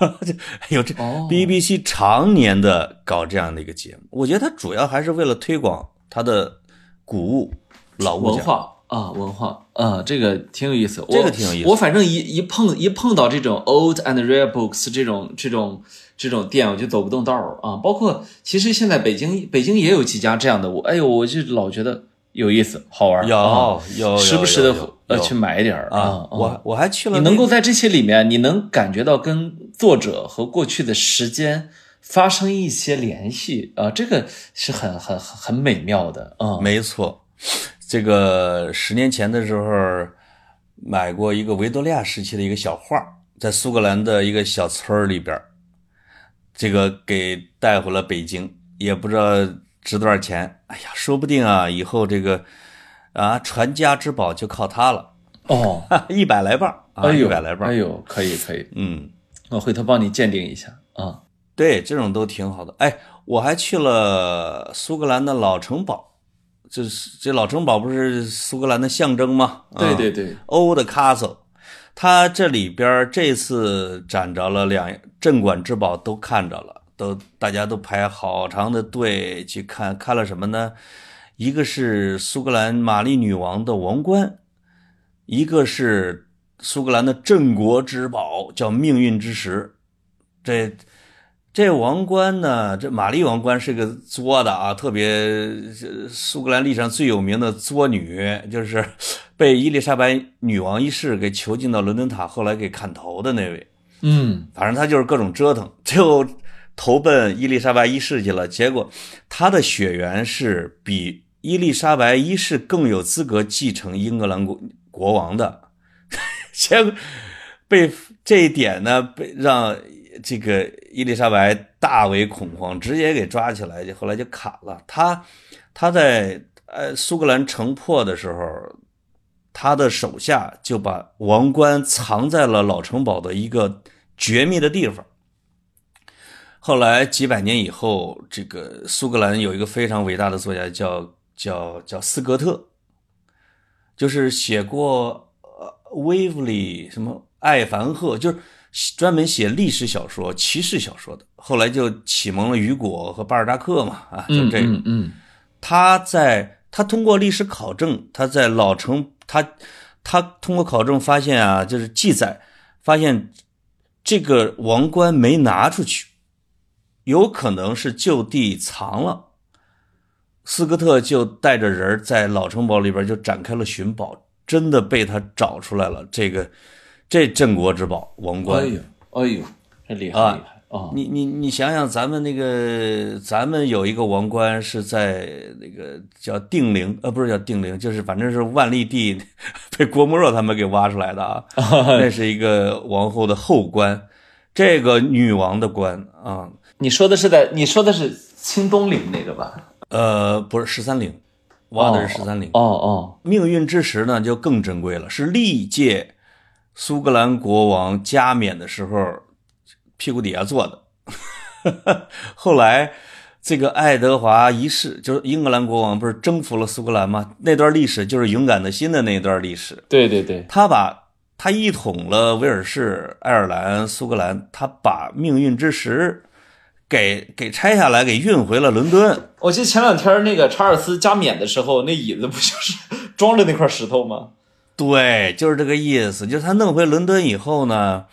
*laughs* 有这 BBC 常年的搞这样的一个节目，我觉得它主要还是为了推广它的古物、老物件。啊，文化啊，这个挺有意思。这个挺有意思。我反正一一碰一碰到这种 old and rare books 这种这种这种店，我就走不动道儿啊。包括其实现在北京北京也有几家这样的，我哎呦，我就老觉得有意思，好玩。有有时不时的呃去买一点儿啊。我我还去了。你能够在这些里面，你能感觉到跟作者和过去的时间发生一些联系啊，这个是很很很美妙的啊。没错。这个十年前的时候买过一个维多利亚时期的一个小画，在苏格兰的一个小村里边，这个给带回了北京，也不知道值多少钱。哎呀，说不定啊，以后这个啊传家之宝就靠它了。哦，*laughs* 一百来磅，哎呦，一百来磅，哎呦，可以可以，嗯，我回头帮你鉴定一下啊。对，这种都挺好的。哎，我还去了苏格兰的老城堡，就是这老城堡不是苏格兰的象征吗？对对对，Old Castle，它这里边这次展着了两镇馆之宝，都看着了，都大家都排好长的队去看，看了什么呢？一个是苏格兰玛丽女王的王冠。一个是苏格兰的镇国之宝，叫命运之石。这这王冠呢，这玛丽王冠是个作的啊，特别苏格兰历史上最有名的作女，就是被伊丽莎白女王一世给囚禁到伦敦塔，后来给砍头的那位。嗯，反正她就是各种折腾，*laughs* 最后投奔伊丽莎白一世去了。结果她的血缘是比伊丽莎白一世更有资格继承英格兰国。国王的，*laughs* 结果被这一点呢，被让这个伊丽莎白大为恐慌，直接给抓起来，就后来就砍了他。他在呃苏格兰城破的时候，他的手下就把王冠藏在了老城堡的一个绝密的地方。后来几百年以后，这个苏格兰有一个非常伟大的作家，叫叫叫斯格特。就是写过呃威弗利什么艾凡赫，就是专门写历史小说、骑士小说的。后来就启蒙了雨果和巴尔扎克嘛，啊，就这个。嗯，他在他通过历史考证，他在老城，他他通过考证发现啊，就是记载发现这个王冠没拿出去，有可能是就地藏了。斯科特就带着人在老城堡里边就展开了寻宝，真的被他找出来了。这个，这镇国之宝王冠，哎呦，哎呦，这厉害厉害啊！你你你想想，咱们那个，咱们有一个王冠是在那个叫定陵，呃，不是叫定陵，就是反正是万历帝 *laughs* 被郭沫若他们给挖出来的啊。*laughs* 那是一个王后的后冠，这个女王的冠啊。你说的是在，你说的是清东陵那个吧？呃，不是十三陵，挖的是十三陵。哦哦，命运之石呢就更珍贵了，是历届苏格兰国王加冕的时候屁股底下坐的。*laughs* 后来这个爱德华一世，就是英格兰国王，不是征服了苏格兰吗？那段历史就是勇敢的心的那段历史。对对对，他把他一统了威尔士、爱尔兰、苏格兰，他把命运之石。给给拆下来，给运回了伦敦。我记得前两天那个查尔斯加冕的时候，那椅子不就是 *laughs* 装着那块石头吗？对，就是这个意思。就是他弄回伦敦以后呢，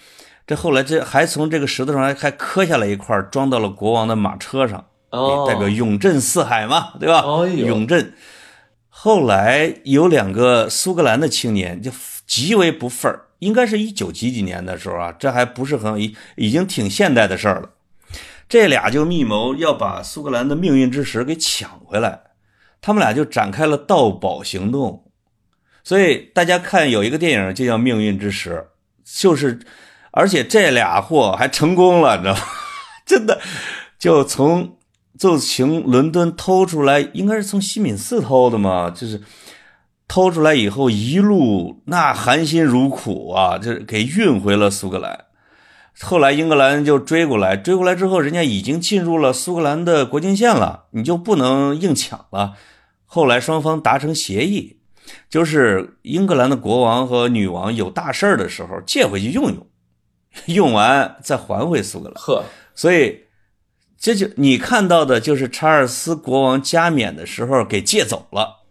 这后来这还从这个石头上还还磕下来一块，装到了国王的马车上，代表永镇四海嘛，对吧？永镇。后来有两个苏格兰的青年就极为不忿儿，应该是一九几几年的时候啊，这还不是很已已经挺现代的事儿了。这俩就密谋要把苏格兰的命运之石给抢回来，他们俩就展开了盗宝行动。所以大家看有一个电影就叫《命运之石》，就是，而且这俩货还成功了，你知道吗？*laughs* 真的，就从就从伦敦偷出来，应该是从西敏寺偷的嘛，就是偷出来以后一路那含辛茹苦啊，就是给运回了苏格兰。后来英格兰就追过来，追过来之后，人家已经进入了苏格兰的国境线了，你就不能硬抢了。后来双方达成协议，就是英格兰的国王和女王有大事儿的时候借回去用用，*laughs* 用完再还回苏格兰。呵，所以这就你看到的就是查尔斯国王加冕的时候给借走了。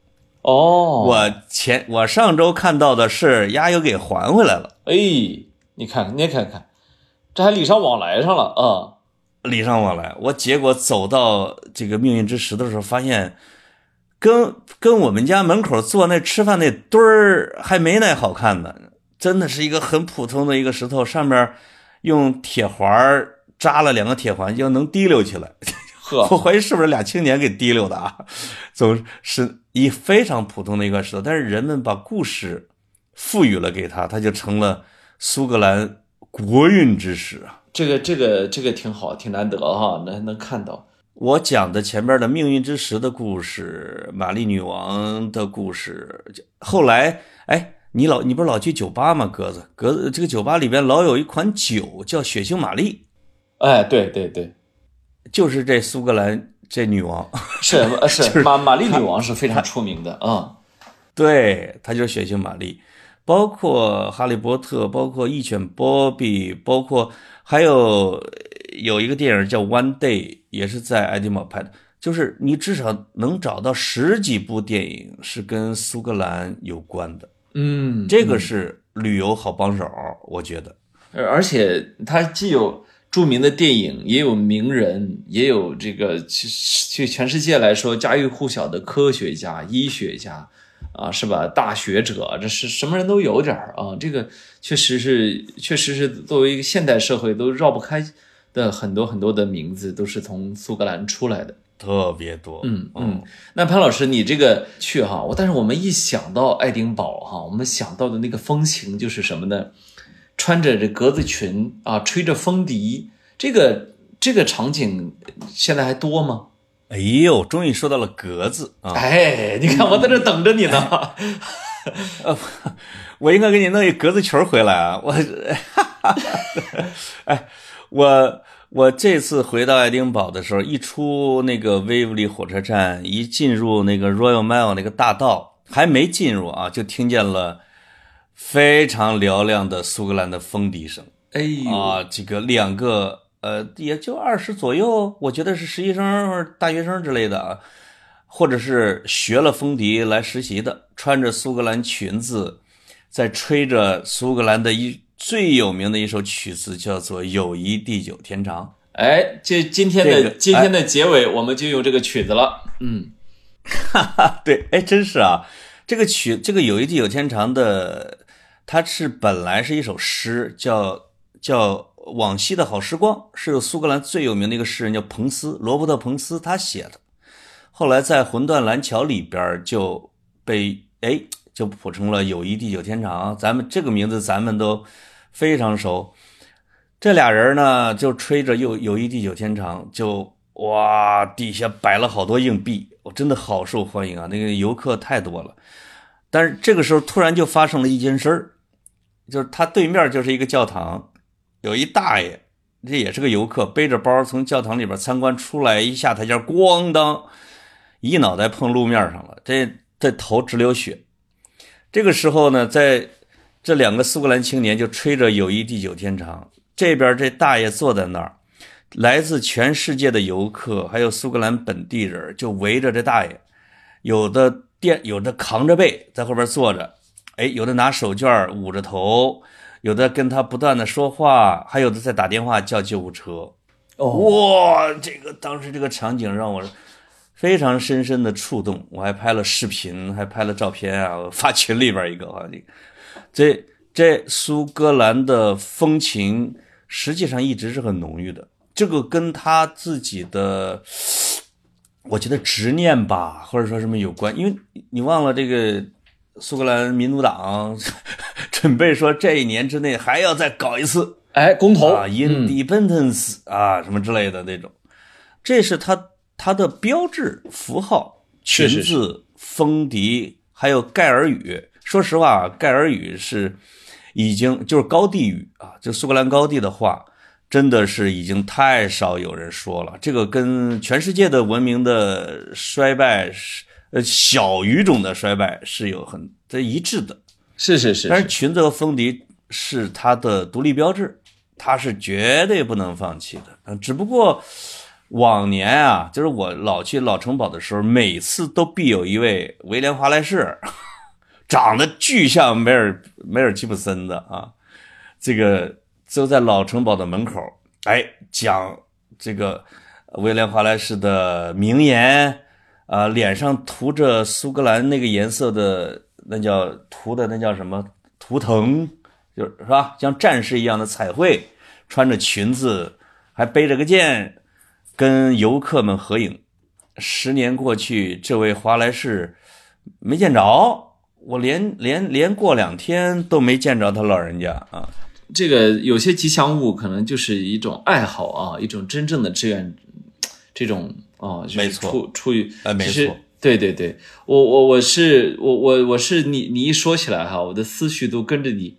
哦，我前我上周看到的是丫又给还回来了。哎，你看，你看看。这还礼尚往来上了啊！礼尚往来，我结果走到这个命运之石的时候，发现跟跟我们家门口坐那吃饭那墩儿还没那好看呢。真的是一个很普通的一个石头，上面用铁环扎了两个铁环，就能提溜起来，*laughs* 呵，我怀疑是不是俩青年给提溜的啊？总是一非常普通的一块石头，但是人们把故事赋予了给他，他就成了苏格兰国运之石啊。这个这个这个挺好，挺难得哈，能能看到。我讲的前边的命运之石的故事，玛丽女王的故事，后来哎。你老你不是老去酒吧吗？格子？格子，这个酒吧里边老有一款酒叫血腥玛丽，哎，对对对，就是这苏格兰这女王。是 *laughs* 是玛玛丽女王是非常出名的啊，对，她就是血腥玛丽，包括哈利波特，包括一犬波比，包括还有有一个电影叫 One Day，也是在爱丁堡拍的，就是你至少能找到十几部电影是跟苏格兰有关的。嗯，这个是旅游好帮手，我觉得。而且它既有著名的电影，也有名人，也有这个去去全世界来说家喻户晓的科学家、医学家，啊，是吧？大学者，这是什么人都有点儿啊。这个确实是，确实是作为一个现代社会都绕不开的很多很多的名字，都是从苏格兰出来的。特别多，嗯嗯，那潘老师，你这个去哈，我但是我们一想到爱丁堡哈，我们想到的那个风情就是什么呢？穿着这格子裙啊，吹着风笛，这个这个场景现在还多吗？哎呦，终于说到了格子啊！哎，你看我在这等着你呢，*laughs* 呃，我应该给你弄一格子裙回来啊！我，哎，我。我这次回到爱丁堡的时候，一出那个威弗利火车站，一进入那个 Royal Mile 那个大道，还没进入啊，就听见了非常嘹亮的苏格兰的风笛声。哎呦啊，这个两个呃，也就二十左右，我觉得是实习生或者大学生之类的啊，或者是学了风笛来实习的，穿着苏格兰裙子，在吹着苏格兰的一。最有名的一首曲子叫做《友谊地久天长》。哎，这今天的今天的结尾，我们就用这个曲子了。嗯，哈哈，对，哎，真是啊，这个曲，这个《友谊地久天长》的，它是本来是一首诗，叫叫往昔的好时光，是由苏格兰最有名的一个诗人叫彭斯，罗伯特·彭斯他写的。后来在《魂断蓝桥》里边就被哎就谱成了《友谊地久天长》，咱们这个名字咱们都。非常熟，这俩人呢就吹着“友友谊地久天长”，就哇，底下摆了好多硬币，我真的好受欢迎啊！那个游客太多了。但是这个时候突然就发生了一件事儿，就是他对面就是一个教堂，有一大爷，这也是个游客，背着包从教堂里边参观出来，一下台阶，咣当，一脑袋碰路面上了，这这头直流血。这个时候呢，在。这两个苏格兰青年就吹着“友谊地久天长”，这边这大爷坐在那儿，来自全世界的游客还有苏格兰本地人就围着这大爷，有的垫，有的扛着背在后边坐着，哎，有的拿手绢捂着头，有的跟他不断的说话，还有的在打电话叫救护车。哇，这个当时这个场景让我非常深深的触动，我还拍了视频，还拍了照片啊，发群里边一个啊，这。这这苏格兰的风情实际上一直是很浓郁的，这个跟他自己的，我觉得执念吧，或者说什么有关。因为你忘了这个苏格兰民主党 *laughs* 准备说这一年之内还要再搞一次，哎，公投啊，independence 啊，什么之类的那种，这是他他的标志符号，裙子、风笛，还有盖尔语。说实话，盖尔语是已经就是高地语啊，就苏格兰高地的话，真的是已经太少有人说了。这个跟全世界的文明的衰败是呃小语种的衰败是有很这一致的。是是是，但是裙子和风笛是它的独立标志，它是绝对不能放弃的。嗯，只不过往年啊，就是我老去老城堡的时候，每次都必有一位威廉华莱士。*laughs* 长得巨像梅尔梅尔吉普森的啊，这个就在老城堡的门口，哎，讲这个威廉华莱士的名言啊，脸上涂着苏格兰那个颜色的，那叫涂的那叫什么图腾，就是是吧？像战士一样的彩绘，穿着裙子，还背着个剑，跟游客们合影。十年过去，这位华莱士没见着，我连连连过两天都没见着他老人家啊。这个有些吉祥物可能就是一种爱好啊，一种真正的志愿，这种啊，没错，出出于呃，没错，对对对，我我我是我我我是你你一说起来哈，我的思绪都跟着你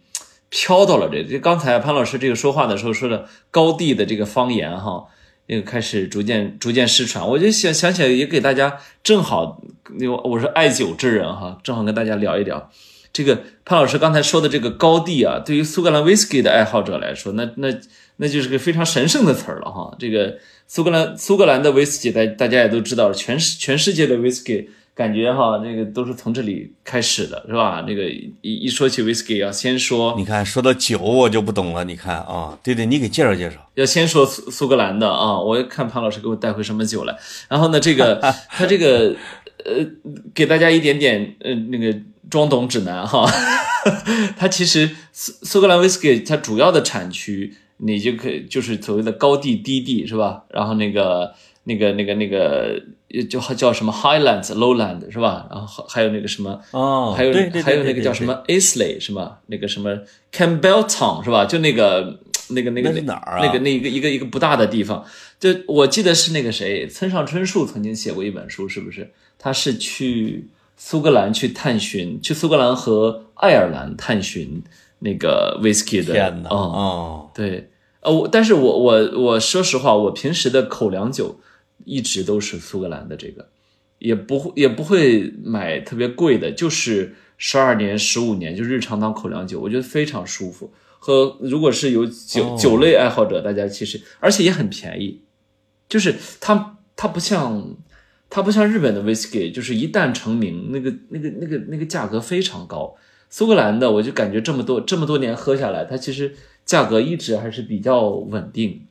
飘到了这这刚才潘老师这个说话的时候说的高地的这个方言哈。又开始逐渐逐渐失传，我就想想起来也给大家正好，我我是爱酒之人哈，正好跟大家聊一聊这个潘老师刚才说的这个高地啊，对于苏格兰威士忌的爱好者来说，那那那就是个非常神圣的词儿了哈。这个苏格兰苏格兰的威士忌，大大家也都知道，全世全世界的威士忌。感觉哈，那个都是从这里开始的，是吧？那个一一说起 whisky，要先说，你看说到酒我就不懂了。你看啊，对对，你给介绍介绍。要先说苏苏格兰的啊，我看潘老师给我带回什么酒来。然后呢，这个 *laughs* 他这个呃，给大家一点点呃那个装懂指南哈。*laughs* 它其实苏苏格兰 whisky 它主要的产区，你就可以就是所谓的高地低地是吧？然后那个。那个、那个、那个，就叫什么 Highlands、Lowland 是吧？然后还有那个什么，哦，还有还有那个叫什么 Islay 是吧？那个什么 Campbelltown 是吧？就那个、那个、那个哪儿啊？那个那一个一个一个不大的地方，就我记得是那个谁，村上春树曾经写过一本书，是不是？他是去苏格兰去探寻，去苏格兰和爱尔兰探寻那个 Whisky 的。天哪！哦，对，呃，我但是我我我说实话，我平时的口粮酒。一直都是苏格兰的这个，也不会也不会买特别贵的，就是十二年、十五年，就日常当口粮酒，我觉得非常舒服。和如果是有酒酒类爱好者，大家其实而且也很便宜，就是它它不像它不像日本的 whisky，就是一旦成名，那个那个那个那个价格非常高。苏格兰的我就感觉这么多这么多年喝下来，它其实价格一直还是比较稳定，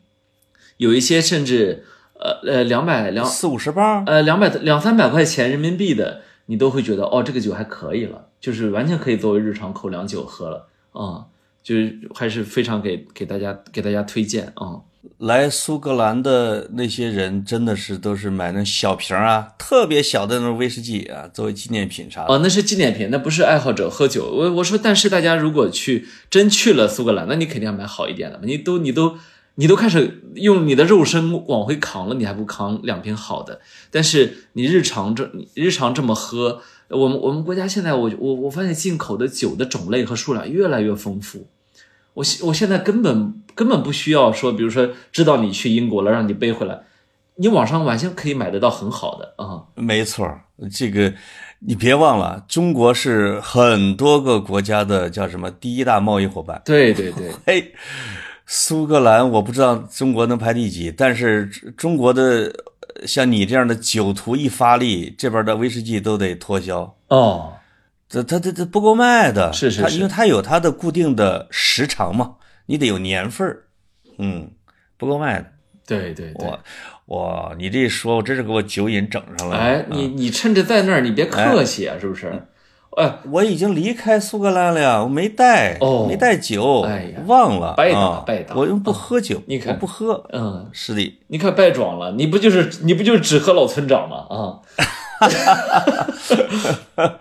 有一些甚至。呃呃，两百两四五十包，呃，两百两三百块钱人民币的，你都会觉得哦，这个酒还可以了，就是完全可以作为日常口粮酒喝了啊，就是还是非常给给大家给大家推荐啊。来苏格兰的那些人真的是都是买那小瓶啊，特别小的那种威士忌啊，作为纪念品啥的。哦，那是纪念品，那不是爱好者喝酒。我我说，但是大家如果去真去了苏格兰，那你肯定要买好一点的，你都你都。你都开始用你的肉身往回扛了，你还不扛两瓶好的？但是你日常这日常这么喝，我们我们国家现在我我我发现进口的酒的种类和数量越来越丰富。我现我现在根本根本不需要说，比如说知道你去英国了，让你背回来，你网上完全可以买得到很好的啊。没错，这个你别忘了，中国是很多个国家的叫什么第一大贸易伙伴。对对对，*laughs* 嘿。苏格兰我不知道中国能排第几，但是中国的像你这样的酒徒一发力，这边的威士忌都得脱销哦。这他他他不够卖的，是是是，因为它有它的固定的时长嘛，你得有年份儿，嗯，不够卖的。对对对，哇，你这一说，我真是给我酒瘾整上了。哎，你你趁着在那儿，你别客气啊，是不是？哎，我已经离开苏格兰了呀，我没带，哦没带酒，哎呀，忘了，白打白打，我又不喝酒，你看不喝，嗯，是的，你看白装了，你不就是你不就是只喝老村长吗？啊，*laughs*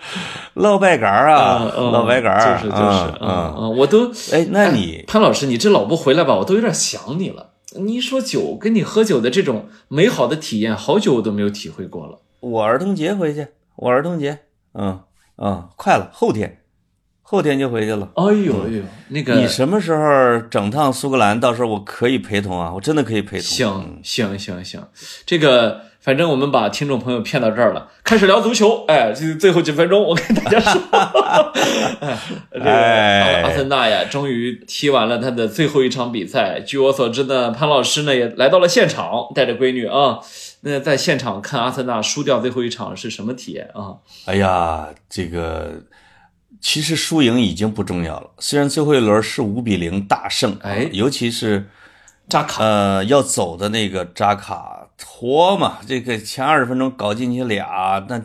老白干啊，老白干就是就是，嗯嗯，我都，哎，那你潘老师，你这老不回来吧，我都有点想你了。你说酒跟你喝酒的这种美好的体验，好久我都没有体会过了。我儿童节回去，我儿童节，嗯。啊，快了，后天，后天就回去了。哎呦哎呦，那个你什么时候整趟苏格兰？到时候我可以陪同啊，我真的可以陪同。行行行行，这个反正我们把听众朋友骗到这儿了，开始聊足球。哎，这最后几分钟，我跟大家说，*laughs* 这个阿森纳呀，终于踢完了他的最后一场比赛。据我所知呢，潘老师呢也来到了现场，带着闺女啊。那在现场看阿森纳输掉最后一场是什么体验啊？哎呀，这个其实输赢已经不重要了。虽然最后一轮是五比零大胜，哎，尤其是扎卡，呃，要走的那个扎卡托嘛，这个前二十分钟搞进去俩，那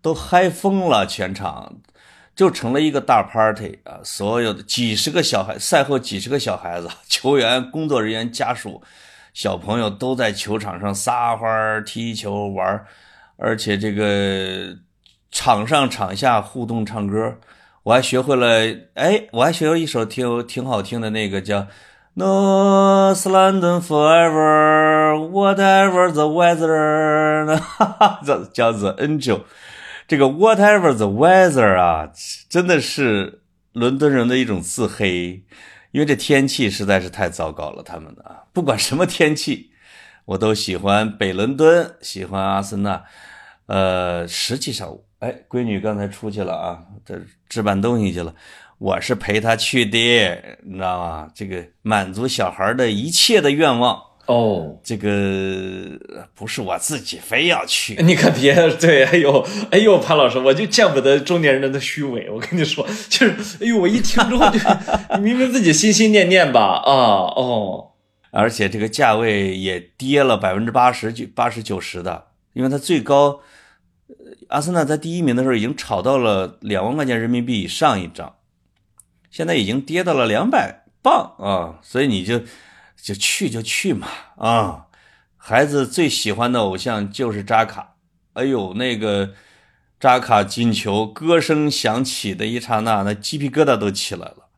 都嗨疯了，全场就成了一个大 party 啊！所有的几十个小孩，赛后几十个小孩子、球员、工作人员、家属。小朋友都在球场上撒欢踢球玩而且这个场上场下互动唱歌，我还学会了，哎，我还学会一首挺挺好听的那个叫。no slant forever, whatever the weather，*laughs* 哈哈，叫叫 The Angel，这个 whatever the weather 啊，真的是伦敦人的一种自黑，因为这天气实在是太糟糕了。他们的啊，不管什么天气，我都喜欢北伦敦，喜欢阿森纳。呃，实际上，哎，闺女刚才出去了啊，这置办东西去了。我是陪她去的，你知道吗？这个满足小孩的一切的愿望哦。这个不是我自己非要去，*laughs* 你可别对。哎呦，哎呦，潘老师，我就见不得中年人的虚伪。我跟你说，就是哎呦，我一听之后就，你 *laughs* 明明自己心心念念吧啊哦，而且这个价位也跌了百分之八十九、八十九十的，因为它最高，阿森纳在第一名的时候已经炒到了两万块钱人民币以上一张。现在已经跌到了两百磅啊，所以你就就去就去嘛啊！孩子最喜欢的偶像就是扎卡，哎呦，那个扎卡进球，歌声响起的一刹那，那鸡皮疙瘩都起来了。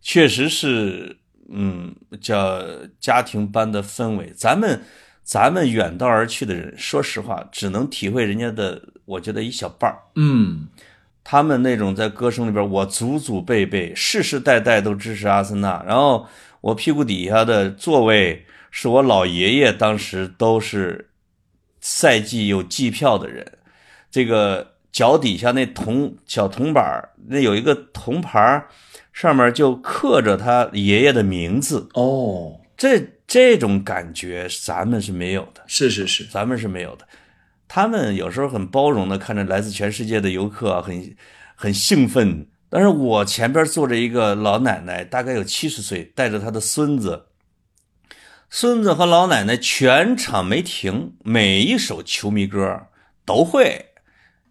确实是，嗯，叫家庭般的氛围。咱们咱们远道而去的人，说实话，只能体会人家的，我觉得一小半儿。嗯。他们那种在歌声里边，我祖祖辈辈、世世代代都支持阿森纳。然后我屁股底下的座位是我老爷爷，当时都是赛季有季票的人。这个脚底下那铜小铜板那有一个铜牌上面就刻着他爷爷的名字。哦，这这种感觉咱们是没有的。是是是，咱们是没有的。他们有时候很包容的看着来自全世界的游客，很很兴奋。但是我前边坐着一个老奶奶，大概有七十岁，带着她的孙子。孙子和老奶奶全场没停，每一首球迷歌都会。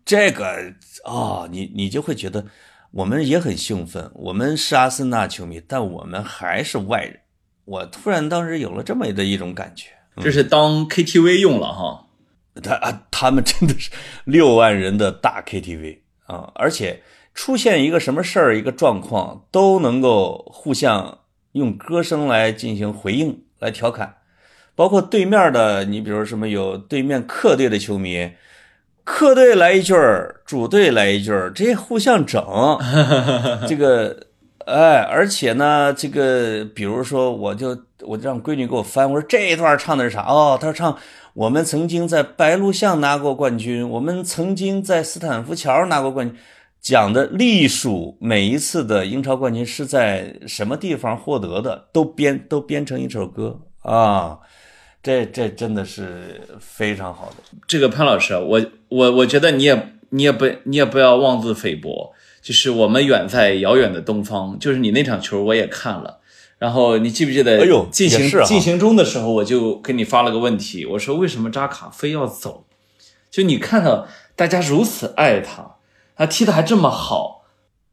这个啊，你你就会觉得我们也很兴奋。我们是阿森纳球迷，但我们还是外人。我突然当时有了这么的一种感觉，这是当 KTV 用了哈。他啊，他们真的是六万人的大 KTV 啊，而且出现一个什么事儿、一个状况，都能够互相用歌声来进行回应、来调侃。包括对面的，你比如什么有对面客队的球迷，客队来一句儿，主队来一句儿，这些互相整。*laughs* 这个，哎，而且呢，这个比如说，我就我就让闺女给我翻，我说这一段唱的是啥？哦，他说唱。我们曾经在白鹿巷拿过冠军，我们曾经在斯坦福桥拿过冠军，讲的隶属每一次的英超冠军是在什么地方获得的，都编都编成一首歌啊，这这真的是非常好的。这个潘老师，我我我觉得你也你也不你也不要妄自菲薄，就是我们远在遥远的东方，就是你那场球我也看了。然后你记不记得？哎呦，进行进行中的时候，我就给你发了个问题，我说为什么扎卡非要走？就你看到大家如此爱他，他踢的还这么好，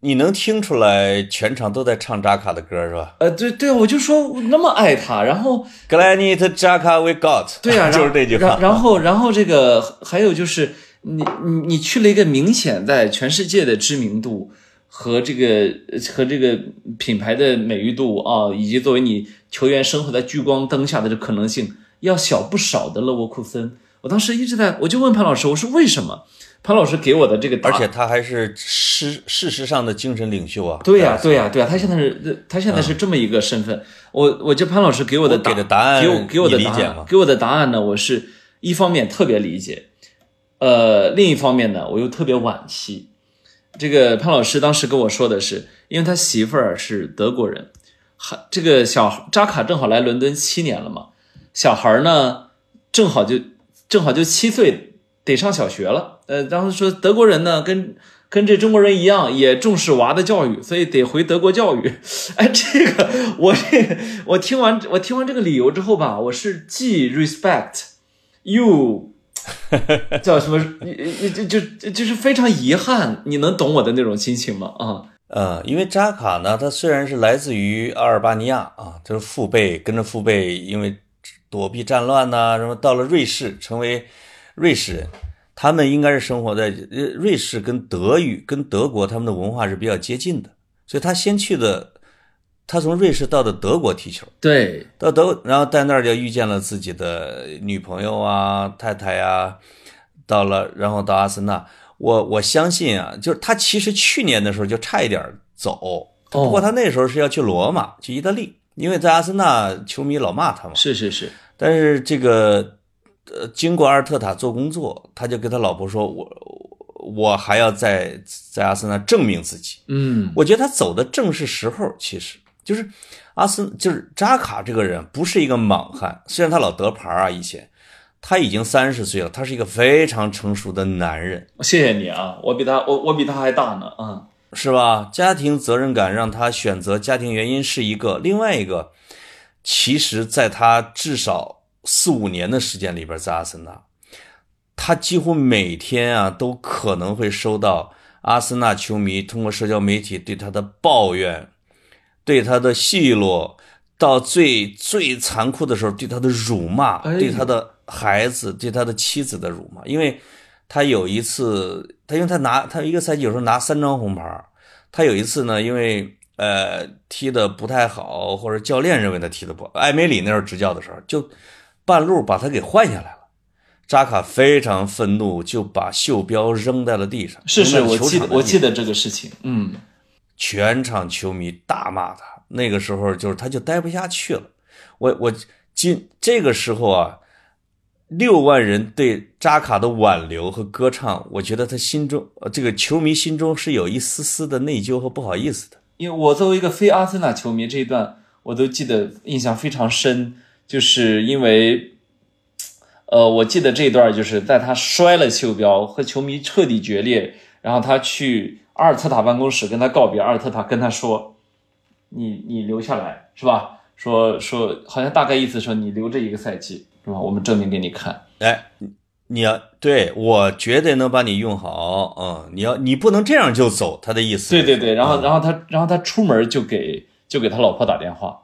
你能听出来全场都在唱扎卡的歌是吧？呃，对对，我就说那么爱他，然后 Granit Xhaka we got，*laughs* 对呀，*laughs* 就是这句话。然后然后这个还有就是你你你去了一个明显在全世界的知名度。和这个和这个品牌的美誉度啊，以及作为你球员生活在聚光灯下的这可能性要小不少的勒沃库森，我当时一直在，我就问潘老师，我说为什么？潘老师给我的这个，而且他还是事事实上的精神领袖啊。对呀，对呀，对呀，他现在是，他现在是这么一个身份。我，我这潘老师给我的给的答案，给我给我的答案，给我的答案呢？我是一方面特别理解，呃，另一方面呢，我又特别惋惜。这个潘老师当时跟我说的是，因为他媳妇儿是德国人，还这个小扎卡正好来伦敦七年了嘛，小孩呢正好就正好就七岁，得上小学了。呃，然后说德国人呢跟跟这中国人一样，也重视娃的教育，所以得回德国教育。*laughs* 哎，这个我这我听完我听完这个理由之后吧，我是既 respect you。*laughs* 叫什么？就就就是非常遗憾，你能懂我的那种心情吗？啊，呃，因为扎卡呢，他虽然是来自于阿尔巴尼亚啊，就是父辈跟着父辈，因为躲避战乱呐，什么到了瑞士成为瑞士人。他们应该是生活在呃瑞士，跟德语、跟德国他们的文化是比较接近的，所以他先去的，他从瑞士到的德国踢球，对，到德，然后在那儿就遇见了自己的女朋友啊、太太呀，到了，然后到阿森纳，我我相信啊，就是他其实去年的时候就差一点走，不过他那时候是要去罗马，去意大利，因为在阿森纳球迷老骂他嘛，是是是，但是这个。呃，经过阿尔特塔做工作，他就跟他老婆说：“我我还要在在阿森纳证明自己。”嗯，我觉得他走的正是时候，其实就是阿森就是扎卡这个人不是一个莽汉，虽然他老得牌啊，以前他已经三十岁了，他是一个非常成熟的男人。谢谢你啊，我比他我我比他还大呢，嗯，是吧？家庭责任感让他选择家庭原因是一个，另外一个，其实在他至少。四五年的时间里边，在阿森纳，他几乎每天啊都可能会收到阿森纳球迷通过社交媒体对他的抱怨，对他的奚落，到最最残酷的时候对他的辱骂，对他的孩子，对他的妻子的辱骂。因为他有一次，他因为他拿他一个赛季有时候拿三张红牌，他有一次呢，因为呃踢的不太好，或者教练认为他踢的不好，艾梅里那时候执教的时候就。半路把他给换下来了，扎卡非常愤怒，就把袖标扔在了地上。是是，我记得我记得这个事情。嗯，全场球迷大骂他。那个时候就是他就待不下去了。我我今这个时候啊，六万人对扎卡的挽留和歌唱，我觉得他心中这个球迷心中是有一丝丝的内疚和不好意思的。因为我作为一个非阿森纳球迷，这一段我都记得印象非常深。就是因为，呃，我记得这一段就是在他摔了袖标和球迷彻底决裂，然后他去阿尔特塔办公室跟他告别，阿尔特塔跟他说：“你你留下来是吧？说说好像大概意思说你留这一个赛季是吧？我们证明给你看。哎，你要对我绝对能把你用好，嗯，你要你不能这样就走，他的意思。对对对，然后然后他然后他出门就给就给他老婆打电话，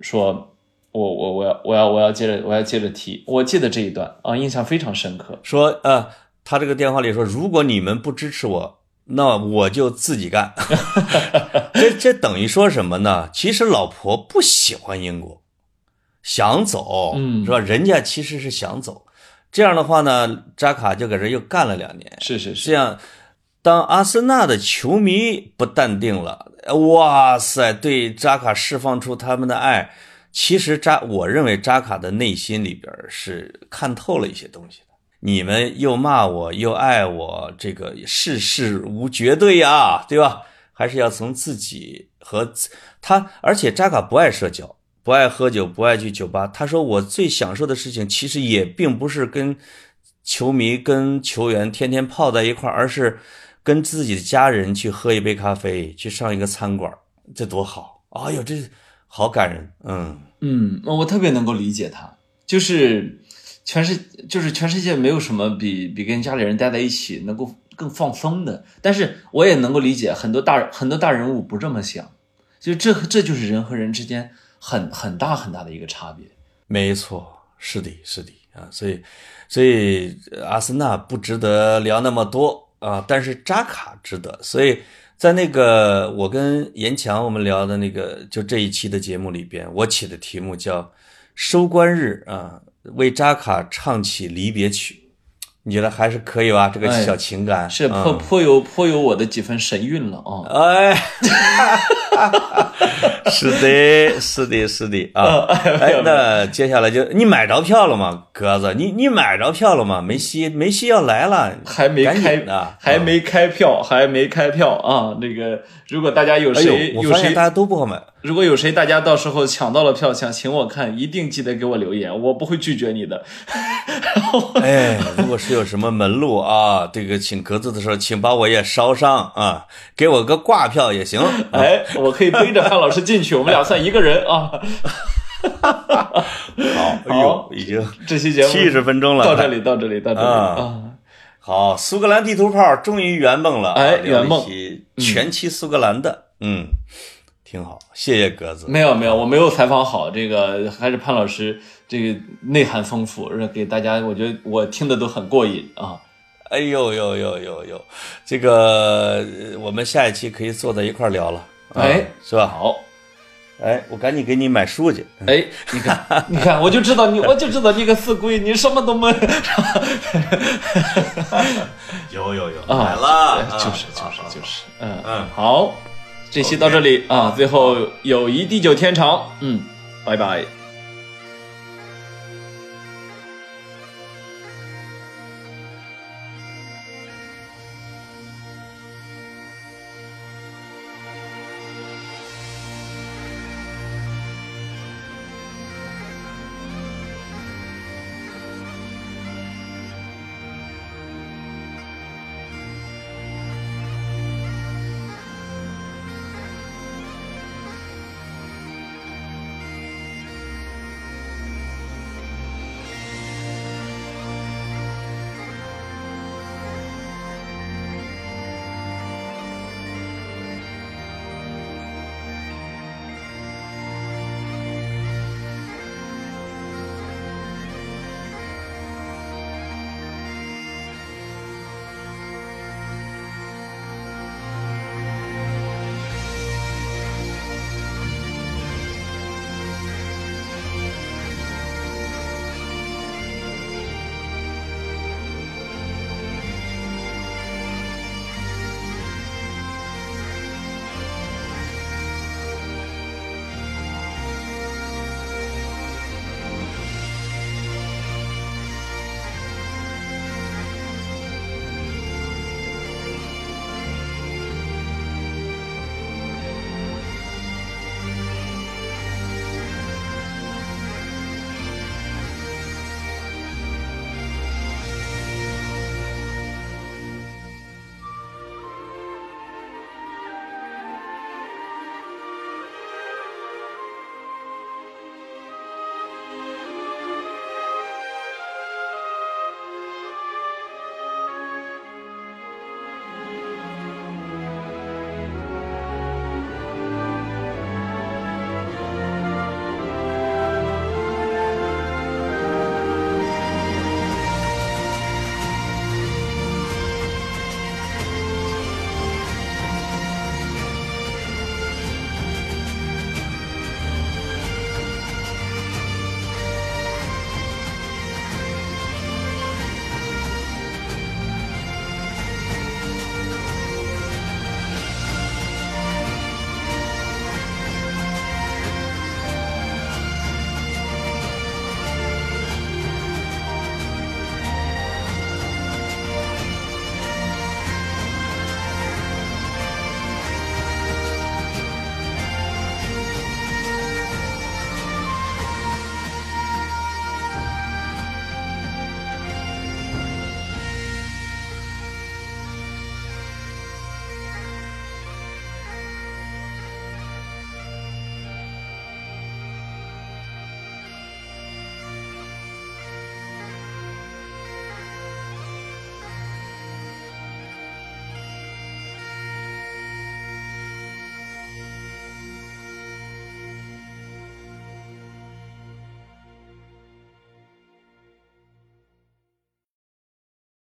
说。我我我要我要我要接着我要接着提，我记得这一段啊，印象非常深刻。说呃，他这个电话里说，如果你们不支持我，那我就自己干。*laughs* 这这等于说什么呢？其实老婆不喜欢英国，想走，嗯，是吧？人家其实是想走。这样的话呢，扎卡就搁这又干了两年。是是是。这样，当阿森纳的球迷不淡定了，哇塞，对扎卡释放出他们的爱。其实扎，我认为扎卡的内心里边是看透了一些东西的。你们又骂我又爱我，这个世事无绝对呀，对吧？还是要从自己和他。而且扎卡不爱社交，不爱喝酒，不爱去酒吧。他说我最享受的事情，其实也并不是跟球迷、跟球员天天泡在一块，而是跟自己的家人去喝一杯咖啡，去上一个餐馆，这多好！哎呦，这。好感人，嗯。嗯，我特别能够理解他，就是全世就是全世界没有什么比比跟家里人待在一起能够更放松的，但是我也能够理解很多大很多大人物不这么想，就这这就是人和人之间很很大很大的一个差别。没错，是的，是的啊，所以所以阿森纳不值得聊那么多啊，但是扎卡值得，所以。在那个我跟严强我们聊的那个就这一期的节目里边，我起的题目叫“收官日”啊，为扎卡唱起离别曲，你觉得还是可以吧？这个小情感是颇颇有颇有我的几分神韵了啊！哎。*laughs* 是的，是的，是的啊！哎，那接下来就你买着票了吗，鸽子？你你买着票了吗？梅西，梅西要来了，还没开呢，还没开票，还没开票啊！那个，如果大家有谁有谁，大家都不好买。如果有谁大家到时候抢到了票，想请我看，一定记得给我留言，我不会拒绝你的。*laughs* 哎，如果是有什么门路啊，这个请格子的时候，请把我也捎上啊，给我个挂票也行。*laughs* 哎，我可以背着范老师进去，我们俩算一个人啊。*laughs* 好，哎呦，已经这期节目七十分钟了，到这里，到这里，到这里啊。好，苏格兰地图炮终于圆梦了，哎，圆梦，全期苏格兰的，嗯。挺好，谢谢格子。没有没有，我没有采访好，这个还是潘老师这个内涵丰富，给大家，我觉得我听的都很过瘾啊。哎呦呦呦呦呦，这个我们下一期可以坐在一块聊了，哎，是吧？好，哎，我赶紧给你买书去。哎，你看，你看，我就知道你，我就知道你个死鬼，你什么都没。*laughs* 有有有，买了，就是就是就是，嗯嗯，好，这期到这里啊，最后友谊地久天长，嗯，拜拜。